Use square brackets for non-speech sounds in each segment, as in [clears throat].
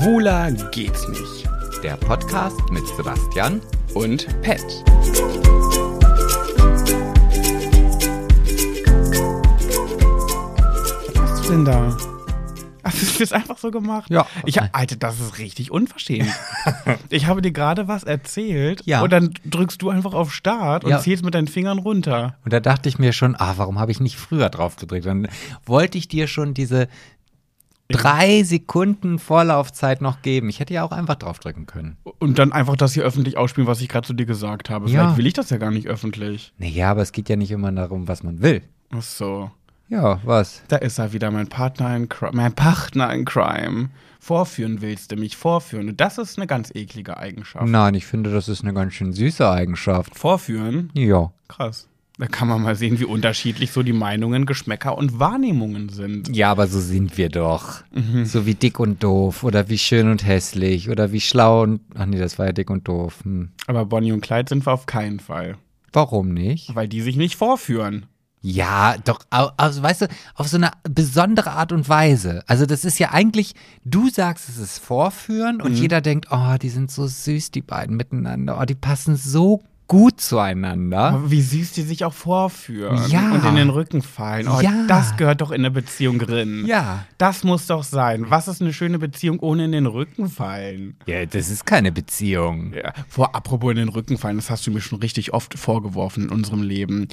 Schwuler geht's nicht. Der Podcast mit Sebastian. Und Pet. Was machst du denn da? Hast du das einfach so gemacht? Ja. Ich Alter, das ist richtig unverschämt. [laughs] ich habe dir gerade was erzählt Ja. und dann drückst du einfach auf Start und Ja. zählst mit deinen Fingern runter. Und da dachte ich mir schon, ah, warum habe ich nicht früher drauf gedrückt? Dann wollte ich dir schon diese drei Sekunden Vorlaufzeit noch geben. Ich hätte ja auch einfach draufdrücken können. Und dann einfach das hier öffentlich ausspielen, was ich gerade zu dir gesagt habe. Ja. Vielleicht will ich das ja gar nicht öffentlich. Naja, aber es geht ja nicht immer darum, was man will. Ach so. Ja, was? Da ist er wieder, mein Partner in Crime. Mein Partner in Crime. Vorführen willst du mich, vorführen. Und das ist eine ganz eklige Eigenschaft. Nein, ich finde, das ist eine ganz schön süße Eigenschaft. Vorführen? Ja. Krass. Da kann man mal sehen, wie unterschiedlich so die Meinungen, Geschmäcker und Wahrnehmungen sind. Ja, aber so sind wir doch. So wie dick und doof oder wie schön und hässlich oder wie schlau und. Ach nee, das war ja dick und doof. Hm. Aber Bonnie und Clyde sind wir auf keinen Fall. Warum nicht? Weil die sich nicht vorführen. Ja, doch, also weißt du, auf so eine besondere Art und Weise. Also das ist ja eigentlich, du sagst, es ist Vorführen und jeder denkt, oh, die sind so süß, die beiden miteinander. Oh, die passen so gut zueinander. Aber wie süß die sich auch vorführen. Ja. Und in den Rücken fallen. Oh, Ja. das gehört doch in eine Beziehung drin. Ja. Das muss doch sein. Was ist eine schöne Beziehung ohne in den Rücken fallen? Ja, das ist keine Beziehung. Ja, vor apropos in den Rücken fallen, das hast du mir schon richtig oft vorgeworfen in unserem Leben.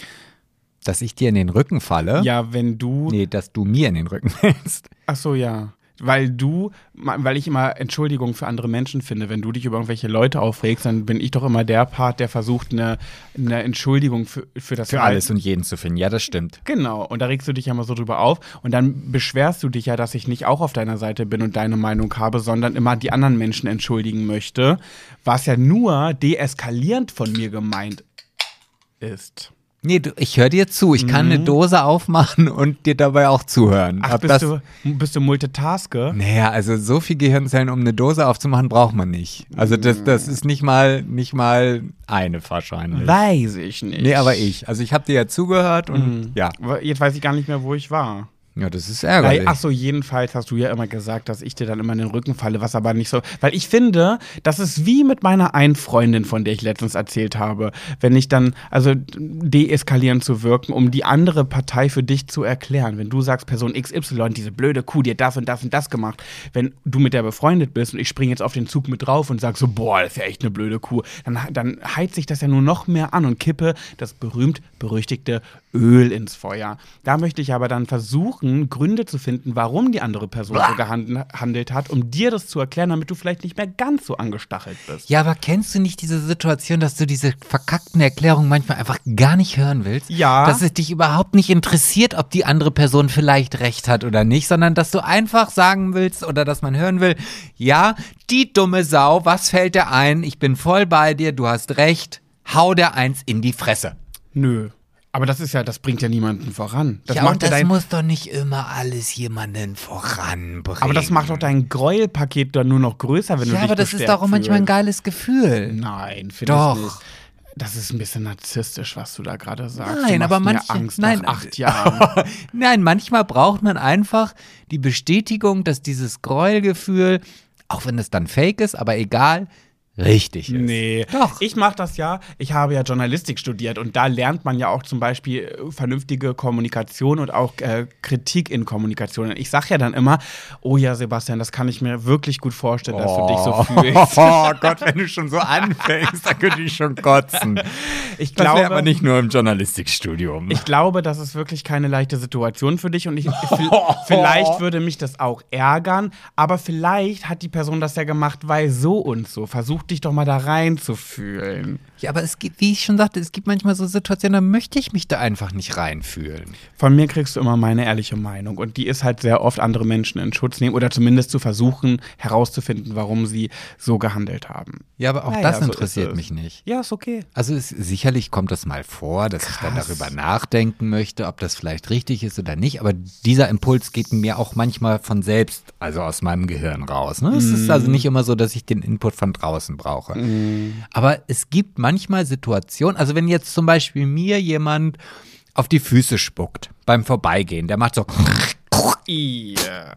Dass ich dir in den Rücken falle? Ja, wenn du. Nee, dass du mir in den Rücken fällst. Ach so, ja. Weil du, weil ich immer Entschuldigung für andere Menschen finde, wenn du dich über irgendwelche Leute aufregst, dann bin ich doch immer der Part, der versucht, eine, eine Entschuldigung für, für das Für alles und jeden zu finden. Ja, das stimmt. Genau, und da regst du dich ja mal so drüber auf und dann beschwerst du dich ja, dass ich nicht auch auf deiner Seite bin und deine Meinung habe, sondern immer die anderen Menschen entschuldigen möchte, was ja nur deeskalierend von mir gemeint ist. Nee, du, ich höre dir zu. Ich kann eine Dose aufmachen und dir dabei auch zuhören. Mhm. Ach, Ob bist, das, du, bist du Multitasker? Naja, also so viel Gehirnzellen, um eine Dose aufzumachen, braucht man nicht. Also das, das ist nicht mal, nicht mal eine wahrscheinlich. Weiß ich nicht. Nee, aber ich. Also ich habe dir ja zugehört und ja. Aber Jetzt weiß ich gar nicht mehr, wo ich war. Ja, das ist Weil, ärgerlich. ach so, jedenfalls hast du ja immer gesagt, dass ich dir dann immer in den Rücken falle, was aber nicht so. Weil ich finde, das ist wie mit meiner einen Freundin, von der ich letztens erzählt habe. Wenn ich dann, also deeskalierend zu wirken, um die andere Partei für dich zu erklären. Wenn du sagst, Person XY, diese blöde Kuh, hat das und das und das gemacht. Wenn du mit der befreundet bist und ich springe jetzt auf den Zug mit drauf und sag so, boah, das ist ja echt eine blöde Kuh, dann, dann heizt sich das ja nur noch mehr an und kippe das berühmt-berüchtigte Öl ins Feuer. Da möchte ich aber dann versuchen, Gründe zu finden, warum die andere Person so gehandelt hat, um dir das zu erklären, damit du vielleicht nicht mehr ganz so angestachelt bist. ja, aber kennst du nicht diese Situation, dass du diese verkackten Erklärungen manchmal einfach gar nicht hören willst? Ja. Dass es dich überhaupt nicht interessiert, ob die andere Person vielleicht recht hat oder nicht, sondern dass du einfach sagen willst oder dass man hören will, ja, die dumme Sau, was fällt dir ein? Ich bin voll bei dir, du hast recht, hau der eins in die Fresse. Nö. Aber das ist ja, das bringt ja niemanden voran. Das ja, macht und ja das muss doch nicht immer alles jemanden voranbringen. aber das macht doch dein Gräuelpaket dann nur noch größer, wenn du Ja, dich aber das ist doch auch manchmal ein geiles Gefühl. Nein, finde Doch. ich nicht. Das ist ein bisschen narzisstisch, was du da gerade sagst. Nein, du aber Angst nein, acht Jahren. [laughs] nein, manchmal braucht man einfach die Bestätigung, dass dieses Gräuelgefühl, auch wenn es dann fake ist, aber egal, richtig ist. Nee. Doch. Ich mache das ja. Ich habe ja Journalistik studiert und da lernt man ja auch zum Beispiel äh, vernünftige Kommunikation und auch äh, Kritik in Kommunikation. Und ich sage ja dann immer, oh ja, Sebastian, das kann ich mir wirklich gut vorstellen, dass du dich so fühlst. [laughs] Oh Gott, wenn du schon so anfängst, dann könnte ich schon kotzen. Ich Das glaube, aber nicht nur im Journalistikstudium. Ich glaube, das ist wirklich keine leichte Situation für dich und ich, [laughs] vi- vielleicht würde mich das auch ärgern, aber vielleicht hat die Person das ja gemacht, weil so und so. Versuch dich doch mal da reinzufühlen. Ja, aber es gibt, wie ich schon sagte, es gibt manchmal so Situationen, da möchte ich mich da einfach nicht reinfühlen. Von mir kriegst du immer meine ehrliche Meinung und die ist halt sehr oft andere Menschen in Schutz nehmen oder zumindest zu versuchen herauszufinden, warum sie so gehandelt haben. Ja, aber auch Naja, das so interessiert es. mich nicht. Ja, ist okay. Also es, sicherlich kommt das mal vor, dass ich dann Krass. darüber nachdenken möchte, ob das vielleicht richtig ist oder nicht. Aber dieser Impuls geht mir auch manchmal von selbst, also aus meinem Gehirn raus. Ne? Es ist also nicht immer so, dass ich den Input von draußen brauche. Aber es gibt manchmal Situationen, also wenn jetzt zum Beispiel mir jemand auf die Füße spuckt beim Vorbeigehen, der macht so, [laughs] Yeah.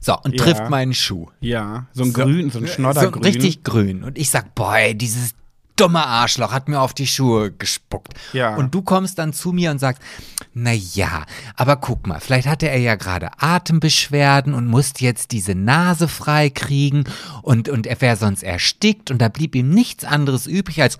So, und Ja. trifft meinen Schuh. Ja, so ein grün, so ein So Schnoddergrün. richtig grün. Und ich sag, boah, ey, dieses dumme Arschloch hat mir auf die Schuhe gespuckt. Ja. Und du kommst dann zu mir und sagst, na ja, aber guck mal, vielleicht hatte er ja gerade Atembeschwerden und musste jetzt diese Nase frei kriegen und, und er wäre sonst erstickt und da blieb ihm nichts anderes übrig als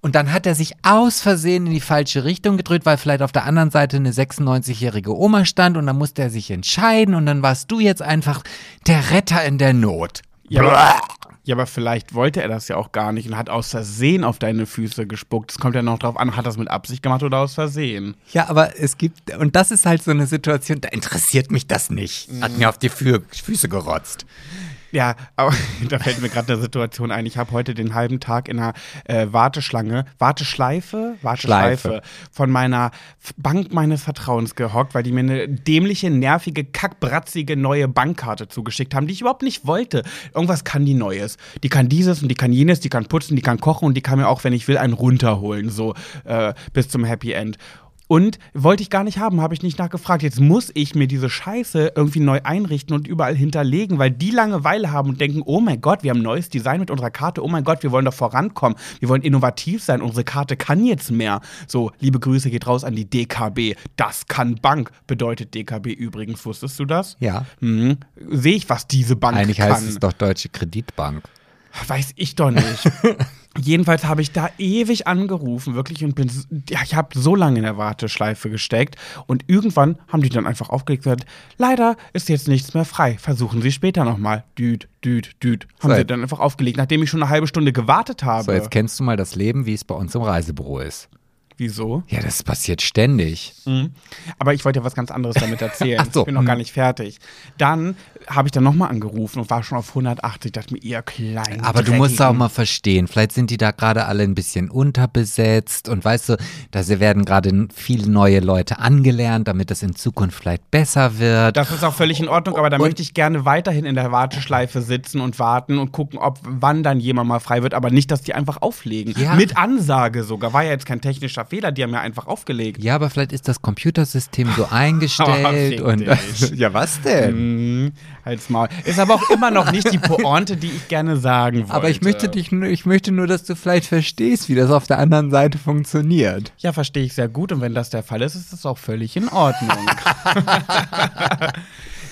und dann hat er sich aus Versehen in die falsche Richtung gedreht, weil vielleicht auf der anderen Seite eine 96-jährige Oma stand und dann musste er sich entscheiden und dann warst du jetzt einfach der Retter in der Not. Ja, ja, aber vielleicht wollte er das ja auch gar nicht und hat aus Versehen auf deine Füße gespuckt. Es kommt ja noch drauf an, hat das mit Absicht gemacht oder aus Versehen. Ja, aber es gibt, und das ist halt so eine Situation, da interessiert mich das nicht. Hat mir auf die Fü Füße gerotzt. Ja, aber [laughs] da fällt mir gerade eine Situation ein. Ich habe heute den halben Tag in einer äh, Warteschlange, Warteschleife, Warteschleife Schleife. von meiner Bank meines Vertrauens gehockt, weil die mir eine dämliche, nervige, kackbratzige neue Bankkarte zugeschickt haben, die ich überhaupt nicht wollte. Irgendwas kann die Neues. Die kann dieses und die kann jenes, die kann putzen, die kann kochen und die kann mir auch, wenn ich will, einen runterholen, so äh, bis zum Happy End. Und wollte ich gar nicht haben, habe ich nicht nachgefragt. Jetzt muss ich mir diese Scheiße irgendwie neu einrichten und überall hinterlegen, weil die Langeweile haben und denken, oh mein Gott, wir haben ein neues Design mit unserer Karte, oh mein Gott, wir wollen doch vorankommen, wir wollen innovativ sein, unsere Karte kann jetzt mehr. So, liebe Grüße geht raus an die DKB. Das kann Bank, bedeutet DKB übrigens, wusstest du das? Ja. Mhm. Sehe ich, was diese Bank Eigentlich kann. heißt es doch Deutsche Kreditbank. Weiß ich doch nicht. [laughs] Jedenfalls habe ich da ewig angerufen, wirklich, und bin, ja, ich habe so lange in der Warteschleife gesteckt und irgendwann haben die dann einfach aufgelegt und gesagt, leider ist jetzt nichts mehr frei, versuchen Sie später nochmal. Düt, düt, düt. Haben So, sie dann einfach aufgelegt, nachdem ich schon eine halbe Stunde gewartet habe. So, jetzt kennst du mal das Leben, wie es bei uns im Reisebüro ist. Wieso? Ja, das passiert ständig. Mhm. Aber ich wollte ja was ganz anderes damit [laughs] erzählen. Ach so, Ich bin noch mhm. gar nicht fertig. Dann habe ich dann nochmal angerufen und war schon auf 180. Dachte mir, ihr kleinen Aber du musst auch Dreckigen. mal verstehen, vielleicht sind die da gerade alle ein bisschen unterbesetzt und weißt du, da werden gerade viele neue Leute angelernt, damit es in Zukunft vielleicht besser wird. Das ist auch völlig in Ordnung, aber da Und- möchte ich gerne weiterhin in der Warteschleife sitzen und warten und gucken, ob wann dann jemand mal frei wird, aber nicht, dass die einfach auflegen. Ja. Mit Ansage sogar. War ja jetzt kein technischer Fehler, die haben ja einfach aufgelegt. ja, aber vielleicht ist das Computersystem so [laughs] eingestellt fick und [laughs] ja, was denn? Mhm, halt's Maul. Ist aber auch immer noch nicht die Pointe, die ich gerne sagen wollte. Aber ich möchte dich nur, ich möchte nur, dass du vielleicht verstehst, wie das auf der anderen Seite funktioniert. Ja, verstehe ich sehr gut und wenn das der Fall ist, ist das auch völlig in Ordnung. [laughs]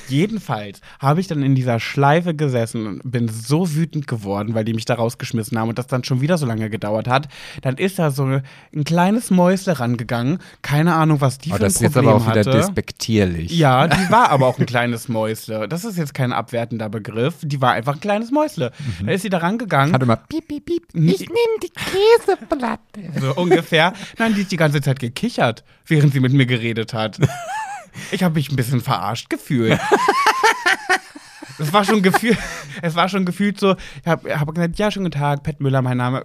Jedenfalls habe ich dann in dieser Schleife gesessen und bin so wütend geworden, weil die mich da rausgeschmissen haben und das dann schon wieder so lange gedauert hat. Dann ist da so ein kleines Mäusle rangegangen. Keine Ahnung, was die Oh, für ein das ist jetzt Problem aber auch wieder hatte. despektierlich. Ja, die war aber auch ein kleines Mäusle. Das ist jetzt kein abwertender Begriff. Die war einfach ein kleines Mäusle. Da ist sie da rangegangen. Hat immer piep, piep, piep. Ich nehme die Käseplatte. So ungefähr. Nein, die ist die ganze Zeit gekichert, während sie mit mir geredet hat. Ich habe mich ein bisschen verarscht gefühlt. [laughs] Es war schon gefühlt, es war schon gefühlt so, ich habe hab gesagt, ja, schönen guten Tag, Pat Müller, mein Name.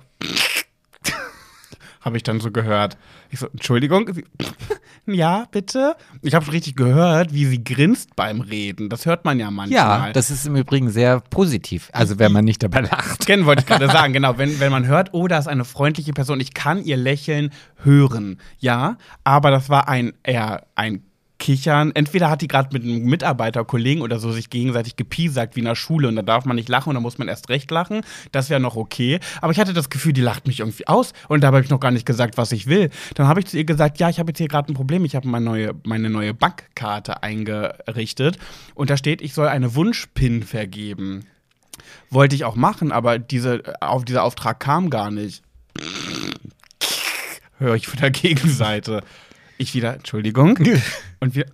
habe ich dann so gehört. Ich so, Entschuldigung? Ja, bitte? Ich habe schon richtig gehört, wie sie grinst beim Reden. Das hört man ja manchmal. Ja, das ist im Übrigen sehr positiv. Also wenn man nicht dabei lacht. Kennen wollte ich gerade sagen, genau. Wenn, wenn man hört, oh, da ist eine freundliche Person, ich kann ihr Lächeln hören. Ja, aber das war ein eher ein Kichern. Entweder hat die gerade mit einem Mitarbeiter, Kollegen oder so sich gegenseitig gepiesackt wie in der Schule und da darf man nicht lachen und da muss man erst recht lachen. Das wäre noch okay. Aber ich hatte das Gefühl, die lacht mich irgendwie aus und da habe ich noch gar nicht gesagt, was ich will. Dann habe ich zu ihr gesagt, ja, ich habe jetzt hier gerade ein Problem. Ich habe meine neue, meine neue Bankkarte eingerichtet und da steht, ich soll eine Wunschpin vergeben. Wollte ich auch machen, aber diese, auf dieser Auftrag kam gar nicht. Höre ich von der Gegenseite. Ich wieder, Entschuldigung. Und wir,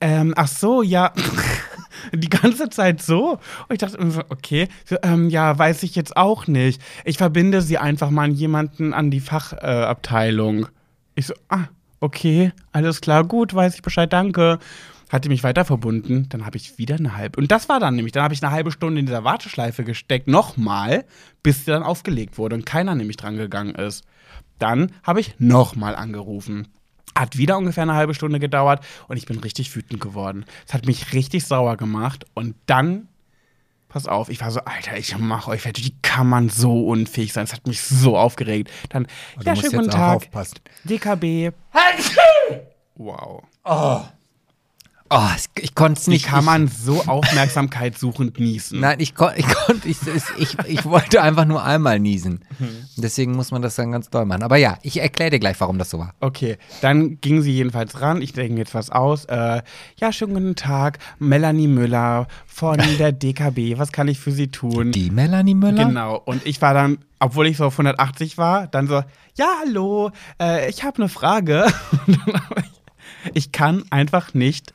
ähm, ach so, ja. [laughs] Die ganze Zeit so. Und ich dachte, so, okay, so, ähm, ja, weiß ich jetzt auch nicht. Ich verbinde sie einfach mal an jemanden an die Fachabteilung. Äh, ich so, ah, okay, alles klar, gut, weiß ich Bescheid, danke. Hat die mich weiter verbunden, dann habe ich wieder eine halbe. Und das war dann nämlich, dann habe ich eine halbe Stunde in dieser Warteschleife gesteckt, nochmal, bis sie dann aufgelegt wurde und keiner nämlich dran gegangen ist. Dann habe ich nochmal angerufen. Hat wieder ungefähr eine halbe Stunde gedauert und ich bin richtig wütend geworden. Es hat mich richtig sauer gemacht und dann, pass auf, ich war so, Alter, ich mach euch fertig, wie kann man so unfähig sein? Es hat mich so aufgeregt. Dann, Du ja, musst schönen guten jetzt auch Tag, aufpassen. DKB. Wow. Oh, ich, ich konnte es Wie nicht. kann ich, man so aufmerksamkeitssuchend niesen? Nein, ich konnte, ich, konnt, ich, ich, ich wollte einfach nur einmal niesen. Mhm. Deswegen muss man das dann ganz doll machen. Aber ja, ich erkläre dir gleich, warum das so war. Okay, dann ging sie jedenfalls ran. Ich denke jetzt was aus. Äh, ja, schönen guten Tag. Melanie Müller von [laughs] der DKB. Was kann ich für Sie tun? Die Melanie Müller? Genau. Und ich war dann, obwohl ich so auf 180 war, dann so, ja, hallo, äh, ich habe eine Frage. [laughs] Ich, ich kann einfach nicht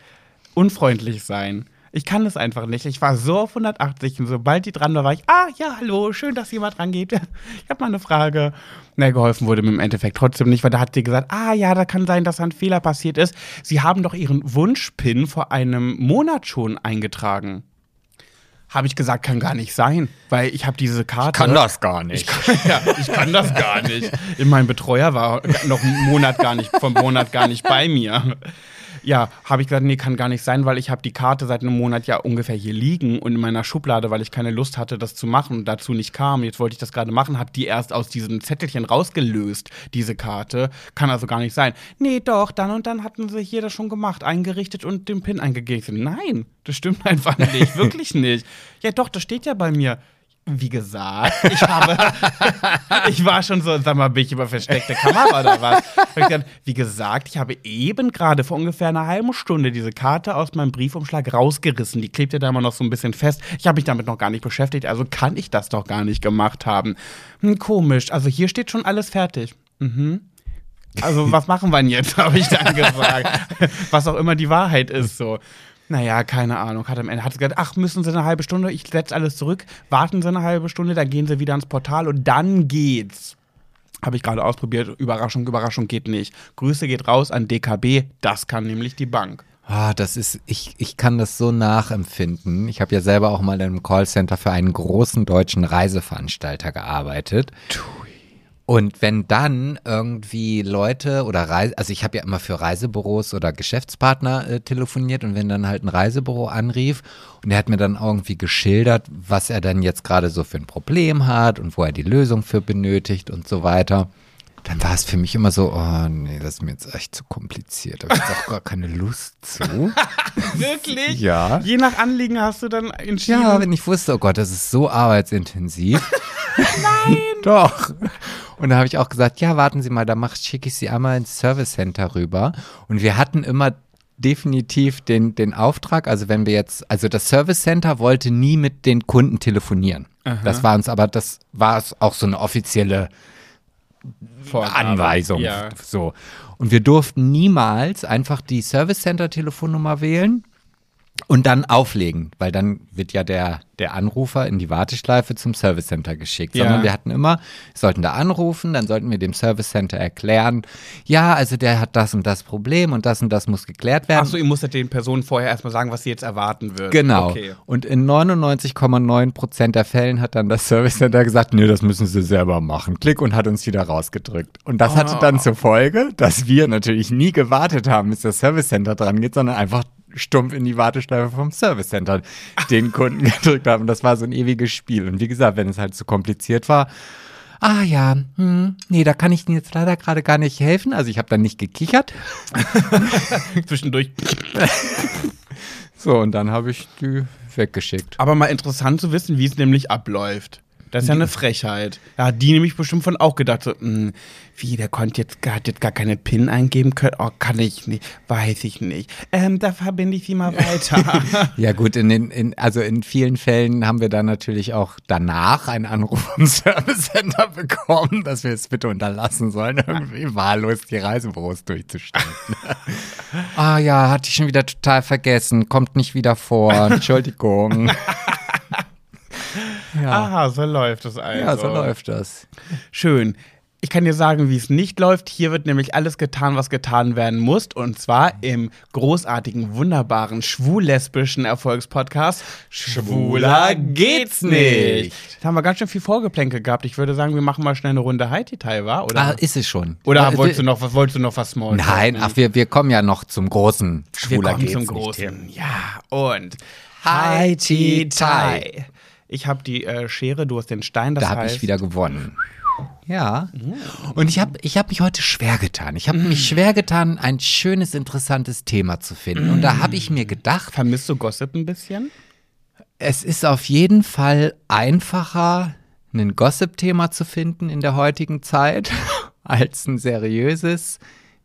unfreundlich sein. Ich kann es einfach nicht. Ich war so auf 180 und sobald die dran war, war ich, ah, ja, hallo, schön, dass jemand rangeht. [laughs] Ich habe mal eine Frage. Na, geholfen wurde mir im Endeffekt trotzdem nicht, weil da hat sie gesagt, ah, ja, da kann sein, dass ein Fehler passiert ist. Sie haben doch Ihren Wunschpin vor einem Monat schon eingetragen. Habe ich gesagt, kann gar nicht sein, weil ich habe diese Karte. das gar nicht. [laughs] ja, ich kann das gar nicht. Mein Betreuer war noch einen Monat gar nicht, vom Monat gar nicht bei mir. Ja, habe ich gesagt, nee, kann gar nicht sein, weil ich habe die Karte seit einem Monat ja ungefähr hier liegen und in meiner Schublade, weil ich keine Lust hatte, das zu machen und dazu nicht kam. Jetzt wollte ich das gerade machen, habe die erst aus diesem Zettelchen rausgelöst, diese Karte. Kann also gar nicht sein. Nee, doch, dann und dann hatten sie hier das schon gemacht, eingerichtet und den PIN eingegeben. Nein, das stimmt [laughs] einfach nicht, wirklich nicht. Ja, doch, das steht ja bei mir. Wie gesagt, ich habe, [laughs] ich war schon so, sag mal, bin ich über versteckte Kamera oder was? Gesagt, wie gesagt, ich habe eben gerade vor ungefähr einer halben Stunde diese Karte aus meinem Briefumschlag rausgerissen. Die klebt ja da immer noch so ein bisschen fest. Ich habe mich damit noch gar nicht beschäftigt, also kann ich das doch gar nicht gemacht haben. Hm, komisch, also hier steht schon alles fertig. Mhm. Also, was [laughs] machen wir denn jetzt, habe ich dann gesagt. [laughs] was auch immer die Wahrheit ist, so. Naja, keine Ahnung. Hat am Ende hat gesagt, ach, müssen Sie eine halbe Stunde, ich setze alles zurück, warten Sie eine halbe Stunde, dann gehen Sie wieder ans Portal und dann geht's. Habe ich gerade ausprobiert. Überraschung, Überraschung geht nicht. Grüße geht raus an DKB, das kann nämlich die Bank. Ah, das ist, ich, ich kann das so nachempfinden. Ich habe ja selber auch mal in einem Callcenter für einen großen deutschen Reiseveranstalter gearbeitet. Und wenn dann irgendwie Leute oder Reise, also ich habe ja immer für Reisebüros oder Geschäftspartner äh, telefoniert und wenn dann halt ein Reisebüro anrief und er hat mir dann irgendwie geschildert, was er dann jetzt gerade so für ein Problem hat und wo er die Lösung für benötigt und so weiter, dann war es für mich immer so, oh nee, das ist mir jetzt echt zu kompliziert. Da habe ich jetzt auch gar keine Lust zu. [laughs] Wirklich? Ja. Je nach Anliegen hast du dann entschieden. Ja, wenn ich wusste, oh Gott, das ist so arbeitsintensiv. [laughs] Nein. [laughs] Doch. Und da habe ich auch gesagt, ja, warten Sie mal, da schicke ich Sie einmal ins Service Center rüber. Und wir hatten immer definitiv den, den Auftrag, also wenn wir jetzt, also das Service Center wollte nie mit den Kunden telefonieren. Das war uns aber, das war es auch so eine offizielle Vorgabe. Anweisung. Ja. So. Und wir durften niemals einfach die Service Center Telefonnummer wählen und dann auflegen, weil dann wird ja der, der Anrufer in die Warteschleife zum Service Center geschickt. Ja. Sondern wir hatten immer, wir sollten da anrufen, dann sollten wir dem Service Center erklären, ja, also der hat das und das Problem und das und das muss geklärt werden. Achso, ihr musstet den Personen vorher erstmal sagen, was sie jetzt erwarten wird. Genau. Okay. Und in 99,9 Prozent der Fällen hat dann das Service Center gesagt, nee, das müssen sie selber machen. Klick und hat uns wieder rausgedrückt. Und das hatte dann zur Folge, dass wir natürlich nie gewartet haben, bis das Service Center dran geht, sondern einfach stumpf in die Warteschleife vom Service Center den Kunden [laughs] gedrückt haben. Das war so ein ewiges Spiel. Und wie gesagt, wenn es halt zu kompliziert war, ah ja, hm, nee, da kann ich Ihnen jetzt leider gerade gar nicht helfen. Also ich habe dann nicht gekichert. [laughs] Zwischendurch. So, und dann habe ich die weggeschickt. Aber mal interessant zu wissen, wie es nämlich abläuft. Das ist ja eine Frechheit. Da hat die nämlich bestimmt von auch gedacht, so, mh, wie, der konnte jetzt, gar- hat jetzt gar keine PIN eingeben können. Oh, kann ich nicht, weiß ich nicht. Ähm, da verbinde ich sie mal weiter. [laughs] Ja gut, in den, in, also in vielen Fällen haben wir dann natürlich auch danach einen Anruf vom [laughs] Service Center bekommen, dass wir es bitte unterlassen sollen, irgendwie wahllos die Reisebüros durchzustellen. [laughs] ah ja, hatte ich schon wieder total vergessen, kommt nicht wieder vor, Entschuldigung. Ja. Aha, so läuft es also. ja, so läuft das. Schön. Ich kann dir sagen, wie es nicht läuft. Hier wird nämlich alles getan, was getan werden muss. Und zwar im großartigen, wunderbaren, schwul-lesbischen Erfolgspodcast Schwuler geht's nicht. Da haben wir ganz schön viel Vorgeplänkel gehabt. Ich würde sagen, wir machen mal schnell eine Runde Haiti-Tai, war? Oder, Ah, ist es schon. oder Äh, wolltest, du noch, was, wolltest du noch was Small? Nein, ach, wir, wir kommen ja noch zum großen wir Schwuler kommen geht's zum nicht. Großen. Ja, und Haiti-Tai. Ich habe die äh, Schere, du hast den Stein. Das Da habe ich wieder gewonnen. Ja. Und ich habe ich hab mich heute schwer getan. Ich habe mich schwer getan, ein schönes, interessantes Thema zu finden. Und da habe ich mir gedacht, Vermisst du Gossip ein bisschen? es ist auf jeden Fall einfacher, ein Gossip-Thema zu finden in der heutigen Zeit, [laughs] als ein seriöses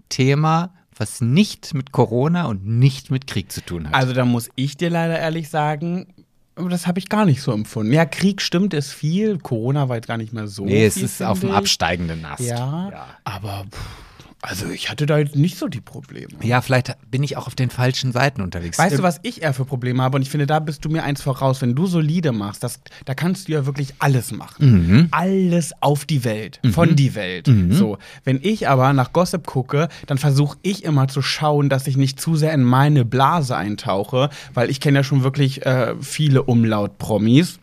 Thema, was nicht mit Corona und nicht mit Krieg zu tun hat. Also da muss ich dir leider ehrlich sagen, das habe ich gar nicht so empfunden. Ja, Krieg stimmt, ist viel. Corona war jetzt gar nicht mehr so nee, es ist auf dem absteigenden Ast. Ja, ja. aber pff, also ich hatte da jetzt nicht so die Probleme. Ja, vielleicht bin ich auch auf den falschen Seiten unterwegs. Weißt du, was ich eher für Probleme habe? Und ich finde, da bist du mir eins voraus. Wenn du solide machst, das, da kannst du ja wirklich alles machen. Mhm. Alles auf die Welt, von die Welt. So. Wenn ich aber nach Gossip gucke, dann versuche ich immer zu schauen, dass ich nicht zu sehr in meine Blase eintauche, weil ich kenne ja schon wirklich äh, viele Umlaut-Promis.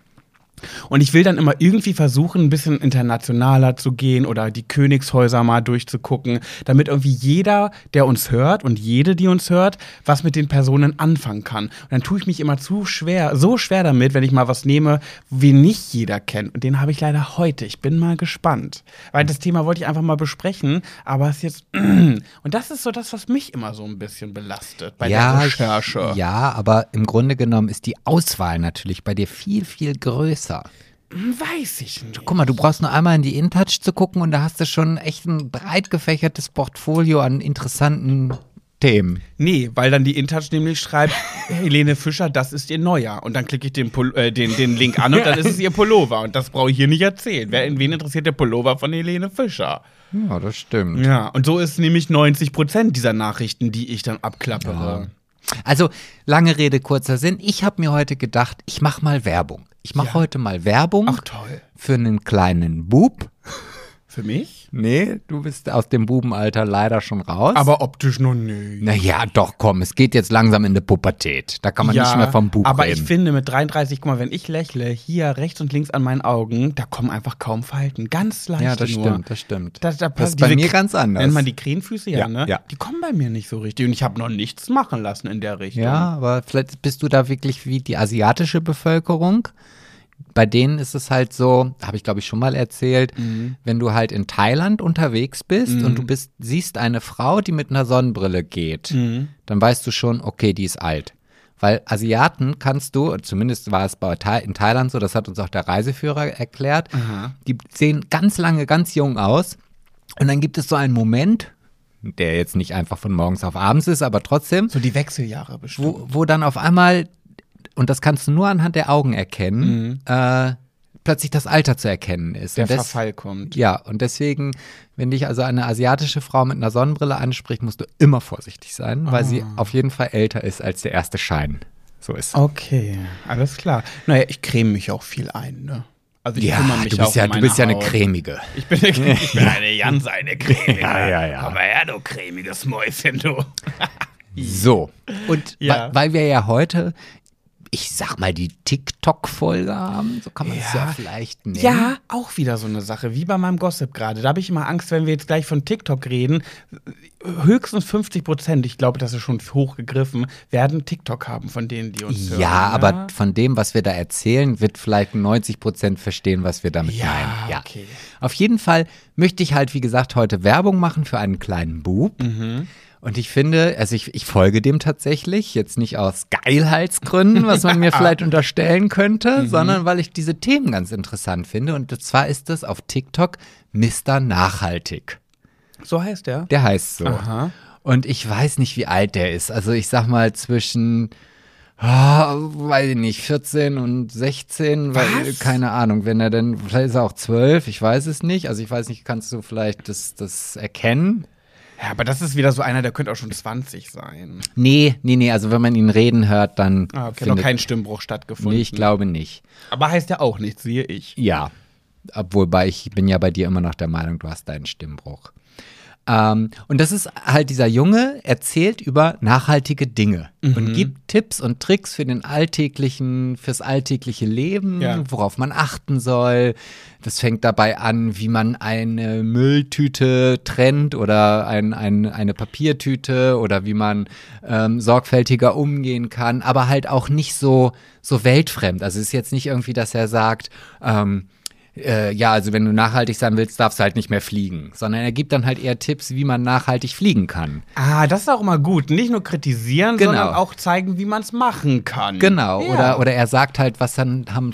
Und ich will dann immer irgendwie versuchen, ein bisschen internationaler zu gehen oder die Königshäuser mal durchzugucken, damit irgendwie jeder, der uns hört und jede, die uns hört, was mit den Personen anfangen kann. Und dann tue ich mich immer zu schwer, so schwer damit, wenn ich mal was nehme, wie nicht jeder kennt. Und den habe ich leider heute. Ich bin mal gespannt. Weil das Thema wollte ich einfach mal besprechen, aber es ist jetzt. [clears throat] Und das ist so das, was mich immer so ein bisschen belastet bei der Recherche. Ja, aber im Grunde genommen ist die Auswahl natürlich bei dir viel, viel größer. Weiß ich nicht. Guck mal, du brauchst nur einmal in die InTouch zu gucken und da hast du schon echt ein breit gefächertes Portfolio an interessanten Themen. Nee, weil dann die InTouch nämlich schreibt, Helene Fischer, das ist ihr Neuer. Und dann klicke ich den, Pul äh, den, den Link an und dann ist es ihr Pullover. Und das brauche ich hier nicht erzählen. Wer, wen interessiert der Pullover von Helene Fischer? Ja, das stimmt. Ja, und so ist nämlich 90 Prozent dieser Nachrichten, die ich dann abklappere. Also, lange Rede, kurzer Sinn. Ich habe mir heute gedacht, ich mache mal Werbung. Ich mache Ja. heute mal Werbung Ach für einen kleinen Bub. Für mich? Nee, du bist aus dem Bubenalter leider schon raus. Aber optisch noch nicht. naja, doch, komm, es geht jetzt langsam in die Pubertät. Da kann man nicht mehr vom Bub aber reden. ich finde mit 33, guck mal, wenn ich lächle, hier rechts und links an meinen Augen, da kommen einfach kaum Falten. Ganz leicht ja, das nur. stimmt, das stimmt. Das, da, Das ist bei mir ganz anders. Nennt man die Krähenfüße, ja, Ja, ne? ja. Die kommen bei mir nicht so richtig. Und ich habe noch nichts machen lassen in der Richtung. Ja, aber vielleicht bist du da wirklich wie die asiatische Bevölkerung. Bei denen ist es halt so, habe ich glaube ich schon mal erzählt, Mhm. wenn du halt in Thailand unterwegs bist und du bist, siehst eine Frau, die mit einer Sonnenbrille geht, Mhm. dann weißt du schon, okay, die ist alt. Weil Asiaten kannst du, zumindest war es bei Thai, in Thailand so, das hat uns auch der Reiseführer erklärt, die sehen ganz lange ganz jung aus und dann gibt es so einen Moment, der jetzt nicht einfach von morgens auf abends ist, aber trotzdem, So die Wechseljahre bestimmt. wo, wo dann auf einmal, und das kannst du nur anhand der Augen erkennen, äh, plötzlich das Alter zu erkennen ist. der des- Verfall kommt. Ja, und deswegen, wenn dich also eine asiatische Frau mit einer Sonnenbrille anspricht, musst du immer vorsichtig sein, weil sie Ah. auf jeden Fall älter ist als der erste Schein. So ist. Okay, alles klar. Naja, ich creme mich auch viel ein, ne? Also ich Ja, kümmere mich du auch bist ja, um du meine bist ja eine Haut. cremige. Ich bin, eine, ich bin [laughs] eine ganz eine cremige. Ja, ja, ja. Mal her, du cremiges Mäuschen, du. So. Und [laughs] Ja. weil, weil wir ja heute, ich sag mal, die TikTok-Folge haben, so kann man es ja Ja. vielleicht nennen. Ja, auch wieder so eine Sache, wie bei meinem Gossip gerade. Da habe ich immer Angst, wenn wir jetzt gleich von TikTok reden. Höchstens 50 Prozent, ich glaube, das ist schon hochgegriffen, werden TikTok haben von denen, die uns hören. Ja, aber von dem, was wir da erzählen, wird vielleicht 90 Prozent verstehen, was wir damit Ja, meinen. okay. Auf jeden Fall möchte ich halt, wie gesagt, heute Werbung machen für einen kleinen Bub. Mhm. Und ich finde, also ich, ich folge dem tatsächlich, jetzt nicht aus Geilheitsgründen, was man mir [laughs] vielleicht unterstellen könnte, Mhm. sondern weil ich diese Themen ganz interessant finde. Und zwar ist es auf TikTok Mr. Nachhaltig. So heißt der. Der heißt so. Aha. Und ich weiß nicht, wie alt der ist. Also ich sag mal zwischen, ah, weiß ich nicht, 14 und 16, weil, Was? keine Ahnung, wenn er denn, vielleicht ist er auch 12, ich weiß es nicht. Also ich weiß nicht, kannst du vielleicht das, das erkennen? Ja, aber das ist wieder so einer, der könnte auch schon 20 sein. Nee, nee, nee, also wenn man ihn reden hört, dann. Ah, okay, noch findet- kein Stimmbruch stattgefunden. Nee, ich glaube nicht. Aber heißt ja auch nichts, siehe ich. Ja. Obwohl, bei, ich bin ja bei dir immer noch der Meinung, du hast deinen Stimmbruch. Ähm, und das ist halt dieser Junge, erzählt über nachhaltige Dinge und gibt Tipps und Tricks für den alltäglichen, fürs alltägliche Leben, Ja. worauf man achten soll. Das fängt dabei an, wie man eine Mülltüte trennt oder ein, ein, eine Papiertüte oder wie man ähm, sorgfältiger umgehen kann, aber halt auch nicht so, so weltfremd. Also es ist jetzt nicht irgendwie, dass er sagt, ähm, äh, ja, also wenn du nachhaltig sein willst, darfst du halt nicht mehr fliegen, sondern er gibt dann halt eher Tipps, wie man nachhaltig fliegen kann. Ah, das ist auch immer gut. Nicht nur kritisieren, Genau. sondern auch zeigen, wie man es machen kann. Genau, Ja. oder, oder er sagt halt, was dann haben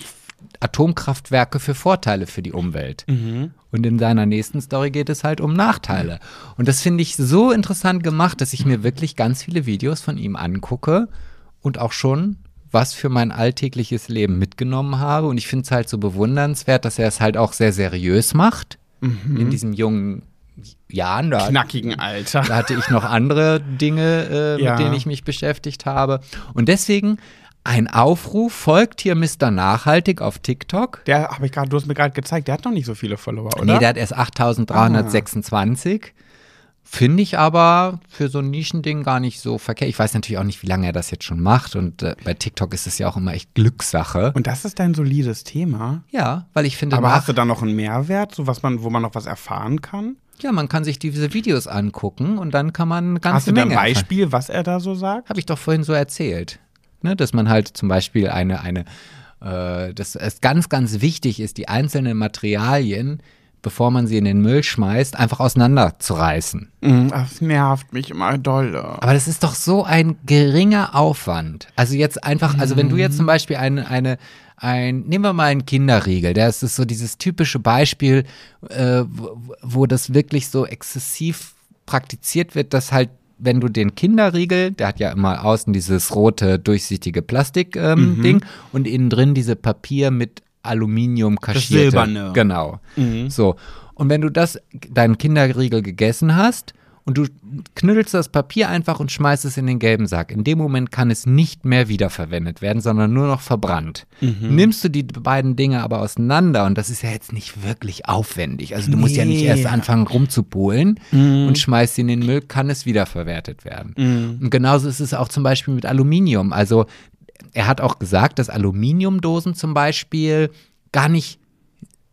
Atomkraftwerke für Vorteile für die Umwelt. Mhm. Und in seiner nächsten Story geht es halt um Nachteile. Und das finde ich so interessant gemacht, dass ich mir wirklich ganz viele Videos von ihm angucke und auch schon was für mein alltägliches Leben mitgenommen habe. Und ich finde es halt so bewundernswert, dass er es halt auch sehr seriös macht. In diesem jungen Jahren. Da, knackigen Alter. da hatte ich noch andere Dinge, äh, Ja. mit denen ich mich beschäftigt habe. Und deswegen ein Aufruf, folgt hier Mr. Nachhaltig auf TikTok. Der habe ich gerade, du hast mir gerade gezeigt, der hat noch nicht so viele Follower, oder? Nee, der hat erst 8326. Finde ich aber für so ein Nischending gar nicht so verkehrt. Ich weiß natürlich auch nicht, wie lange er das jetzt schon macht. Und äh, bei TikTok ist es ja auch immer echt Glückssache. Und das ist dein solides Thema. Ja, weil ich finde, Aber nach- hast du da noch einen Mehrwert, so was man, wo man noch was erfahren kann? ja, man kann sich diese Videos angucken und dann kann man ganze Hast du da ein Menge erfahren. Beispiel, was er da so sagt? Habe ich doch vorhin so erzählt. Ne, dass man halt zum Beispiel eine, eine, äh, dass es ganz, ganz wichtig ist, die einzelnen Materialien, bevor man sie in den Müll schmeißt, einfach auseinanderzureißen. Mm, Das nervt mich immer dolle. Aber das ist doch so ein geringer Aufwand. Also jetzt einfach, also wenn du jetzt zum Beispiel eine, eine, ein, nehmen wir mal einen Kinderriegel, der ist so dieses typische Beispiel, äh, wo, wo das wirklich so exzessiv praktiziert wird, dass halt wenn du den Kinderriegel, der hat ja immer außen dieses rote, durchsichtige Plastik-Ding und innen drin diese Papier mit Aluminium kaschierte. Silberne. Genau. So. Und wenn du das, deinen Kinderriegel gegessen hast und du knüttelst das Papier einfach und schmeißt es in den gelben Sack, in dem Moment kann es nicht mehr wiederverwendet werden, sondern nur noch verbrannt. Nimmst du die beiden Dinge aber auseinander und das ist ja jetzt nicht wirklich aufwendig. Also du musst ja nicht erst anfangen rumzupolen und schmeißt sie in den Müll, kann es wiederverwertet werden. Und genauso ist es auch zum Beispiel mit Aluminium. Also er hat auch gesagt, dass Aluminiumdosen zum Beispiel gar nicht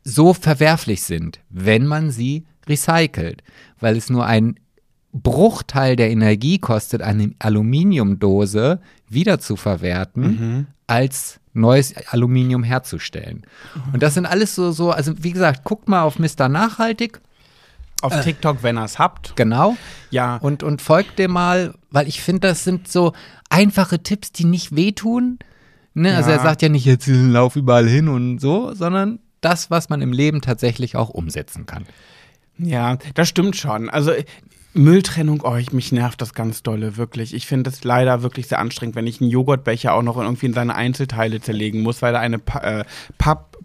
so verwerflich sind, wenn man sie recycelt, weil es nur ein Bruchteil der Energie kostet, eine Aluminiumdose wieder zu verwerten, als neues Aluminium herzustellen. Und das sind alles so, so, also wie gesagt, guckt mal auf Mr. Nachhaltig, Auf TikTok, wenn ihr es habt. genau, Ja. und, und folgt dem mal, weil ich finde, das sind so einfache Tipps, die nicht wehtun. Ne? Also Ja. er sagt ja nicht, jetzt lauf überall hin und so, sondern das, was man im Leben tatsächlich auch umsetzen kann. Ja, das stimmt schon. Also äh, Mülltrennung, oh, ich, mich nervt das ganz dolle, wirklich. Ich finde es leider wirklich sehr anstrengend, wenn ich einen Joghurtbecher auch noch irgendwie in seine Einzelteile zerlegen muss, weil da eine pa äh,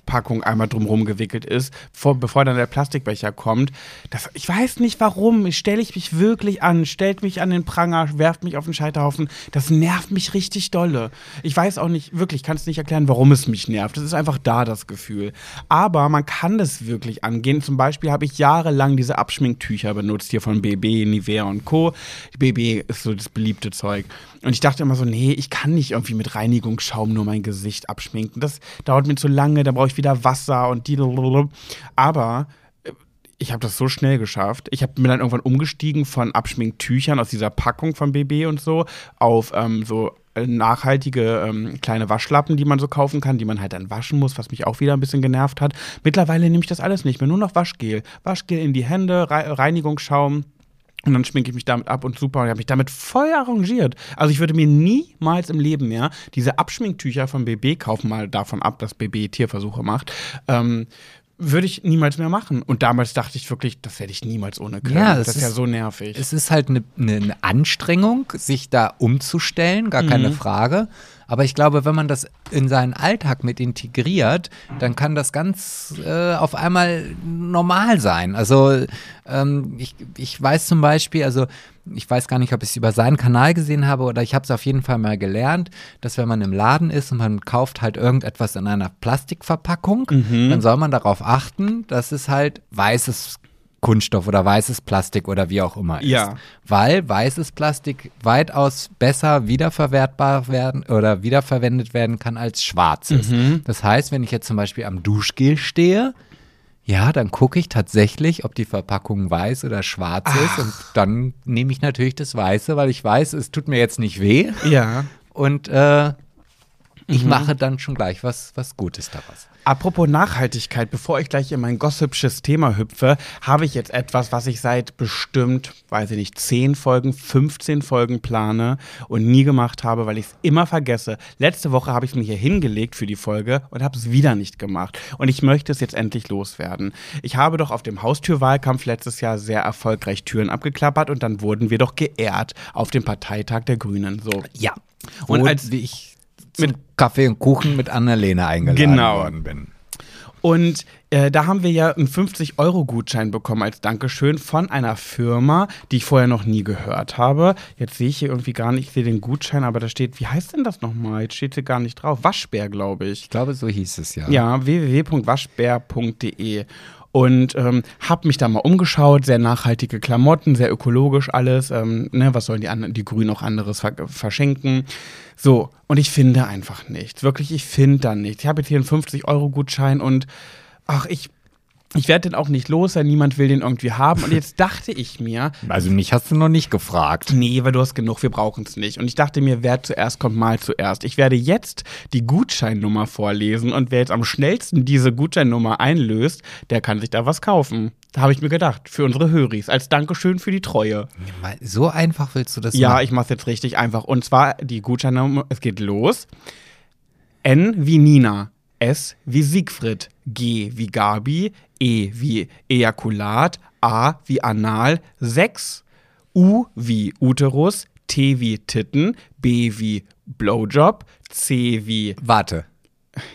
Papppackung einmal drumherum gewickelt ist, vor, bevor dann der Plastikbecher kommt. Das, ich weiß nicht warum. Stelle ich mich wirklich an, stellt mich an den Pranger, werft mich auf den Scheiterhaufen. Das nervt mich richtig dolle. Ich weiß auch nicht, wirklich, kann es nicht erklären, warum es mich nervt. Es ist einfach da, das Gefühl. Aber man kann das wirklich angehen. Zum Beispiel habe ich jahrelang diese Abschminktücher benutzt, hier von BB, Nivea und Co. BB ist so das beliebte Zeug. Und ich dachte immer so, nee, ich kann nicht irgendwie mit Reinigungsschaum nur mein Gesicht abschminken. Das dauert mir zu lange, da brauche ich wieder Wasser und die. Aber äh, ich habe das so schnell geschafft. Ich habe mir dann irgendwann umgestiegen von Abschminktüchern aus dieser Packung von BB und so auf ähm, so äh, nachhaltige ähm, kleine Waschlappen, die man so kaufen kann, die man halt dann waschen muss, was mich auch wieder ein bisschen genervt hat. Mittlerweile nehme ich das alles nicht mehr, nur noch Waschgel. Waschgel in die Hände, Re Reinigungsschaum. Und dann schminke ich mich damit ab und super. Und ich habe mich damit voll arrangiert. Also ich würde mir niemals im Leben mehr diese Abschminktücher von BB kaufen, mal davon ab, dass BB Tierversuche macht. Ähm, würde ich niemals mehr machen. Und damals dachte ich wirklich, das hätte ich niemals ohne können. Ja, das es ist ja so nervig. Es ist halt eine, eine, eine Anstrengung, sich da umzustellen, gar keine Frage. Aber ich glaube, wenn man das in seinen Alltag mit integriert, dann kann das ganz äh, auf einmal normal sein. Also ähm, ich, ich weiß zum Beispiel, also ich weiß gar nicht, ob ich es über seinen Kanal gesehen habe oder ich habe es auf jeden Fall mal gelernt, dass wenn man im Laden ist und man kauft halt irgendetwas in einer Plastikverpackung, dann soll man darauf achten, dass es halt weißes Kunststoff oder weißes Plastik oder wie auch immer ist. Ja. Weil weißes Plastik weitaus besser wiederverwertbar werden oder wiederverwendet werden kann als schwarzes. Das heißt, wenn ich jetzt zum Beispiel am Duschgel stehe, ja, dann gucke ich tatsächlich, ob die Verpackung weiß oder schwarz ist. Und dann nehme ich natürlich das Weiße, weil ich weiß, es tut mir jetzt nicht weh. ja. Und äh, Ich mache dann schon gleich was, was Gutes daraus. Apropos Nachhaltigkeit, bevor ich gleich in mein gossipsches Thema hüpfe, habe ich jetzt etwas, was ich seit bestimmt, weiß ich nicht, 10 Folgen, 15 Folgen plane und nie gemacht habe, weil ich es immer vergesse. Letzte Woche habe ich es mir hier hingelegt für die Folge und habe es wieder nicht gemacht. Und ich möchte es jetzt endlich loswerden. Ich habe doch auf dem Haustürwahlkampf letztes Jahr sehr erfolgreich Türen abgeklappert und dann wurden wir doch geehrt auf dem Parteitag der Grünen. So. Ja. Und als ich mit Kaffee und Kuchen mit Annalena eingeladen Genau. worden bin. Und äh, da haben wir ja einen 50-Euro-Gutschein bekommen als Dankeschön von einer Firma, die ich vorher noch nie gehört habe. Jetzt sehe ich hier irgendwie gar nicht, ich sehe den Gutschein, aber da steht, wie heißt denn das nochmal? Jetzt steht hier gar nicht drauf. Waschbär, glaube ich. Ich glaube, so hieß es ja. Ja, www.waschbär.de. Und ähm, hab mich da mal umgeschaut, sehr nachhaltige Klamotten, sehr ökologisch alles. Ähm, ne, was sollen die, die Grünen auch anderes ver verschenken? So, und ich finde einfach nichts. Wirklich, ich finde da nichts. Ich habe jetzt hier einen 50-Euro-Gutschein und ach, ich, ich werde den auch nicht los, weil niemand will den irgendwie haben. Und jetzt dachte ich mir, Also mich hast du noch nicht gefragt. Nee, weil du hast genug, wir brauchen es nicht. Und ich dachte mir, wer zuerst kommt, mal zuerst. Ich werde jetzt die Gutscheinnummer vorlesen und wer jetzt am schnellsten diese Gutscheinnummer einlöst, der kann sich da was kaufen. Da habe ich mir gedacht, für unsere Höris, als Dankeschön für die Treue. So einfach willst du das Ja, machen? ich mache es jetzt richtig einfach. Und zwar die Gutscheinnummer, es geht los. N wie Nina, S wie Siegfried, G wie Gabi, E wie Ejakulat, A wie Anal, 6, U wie Uterus, T wie Titten, B wie Blowjob, C wie, Warte,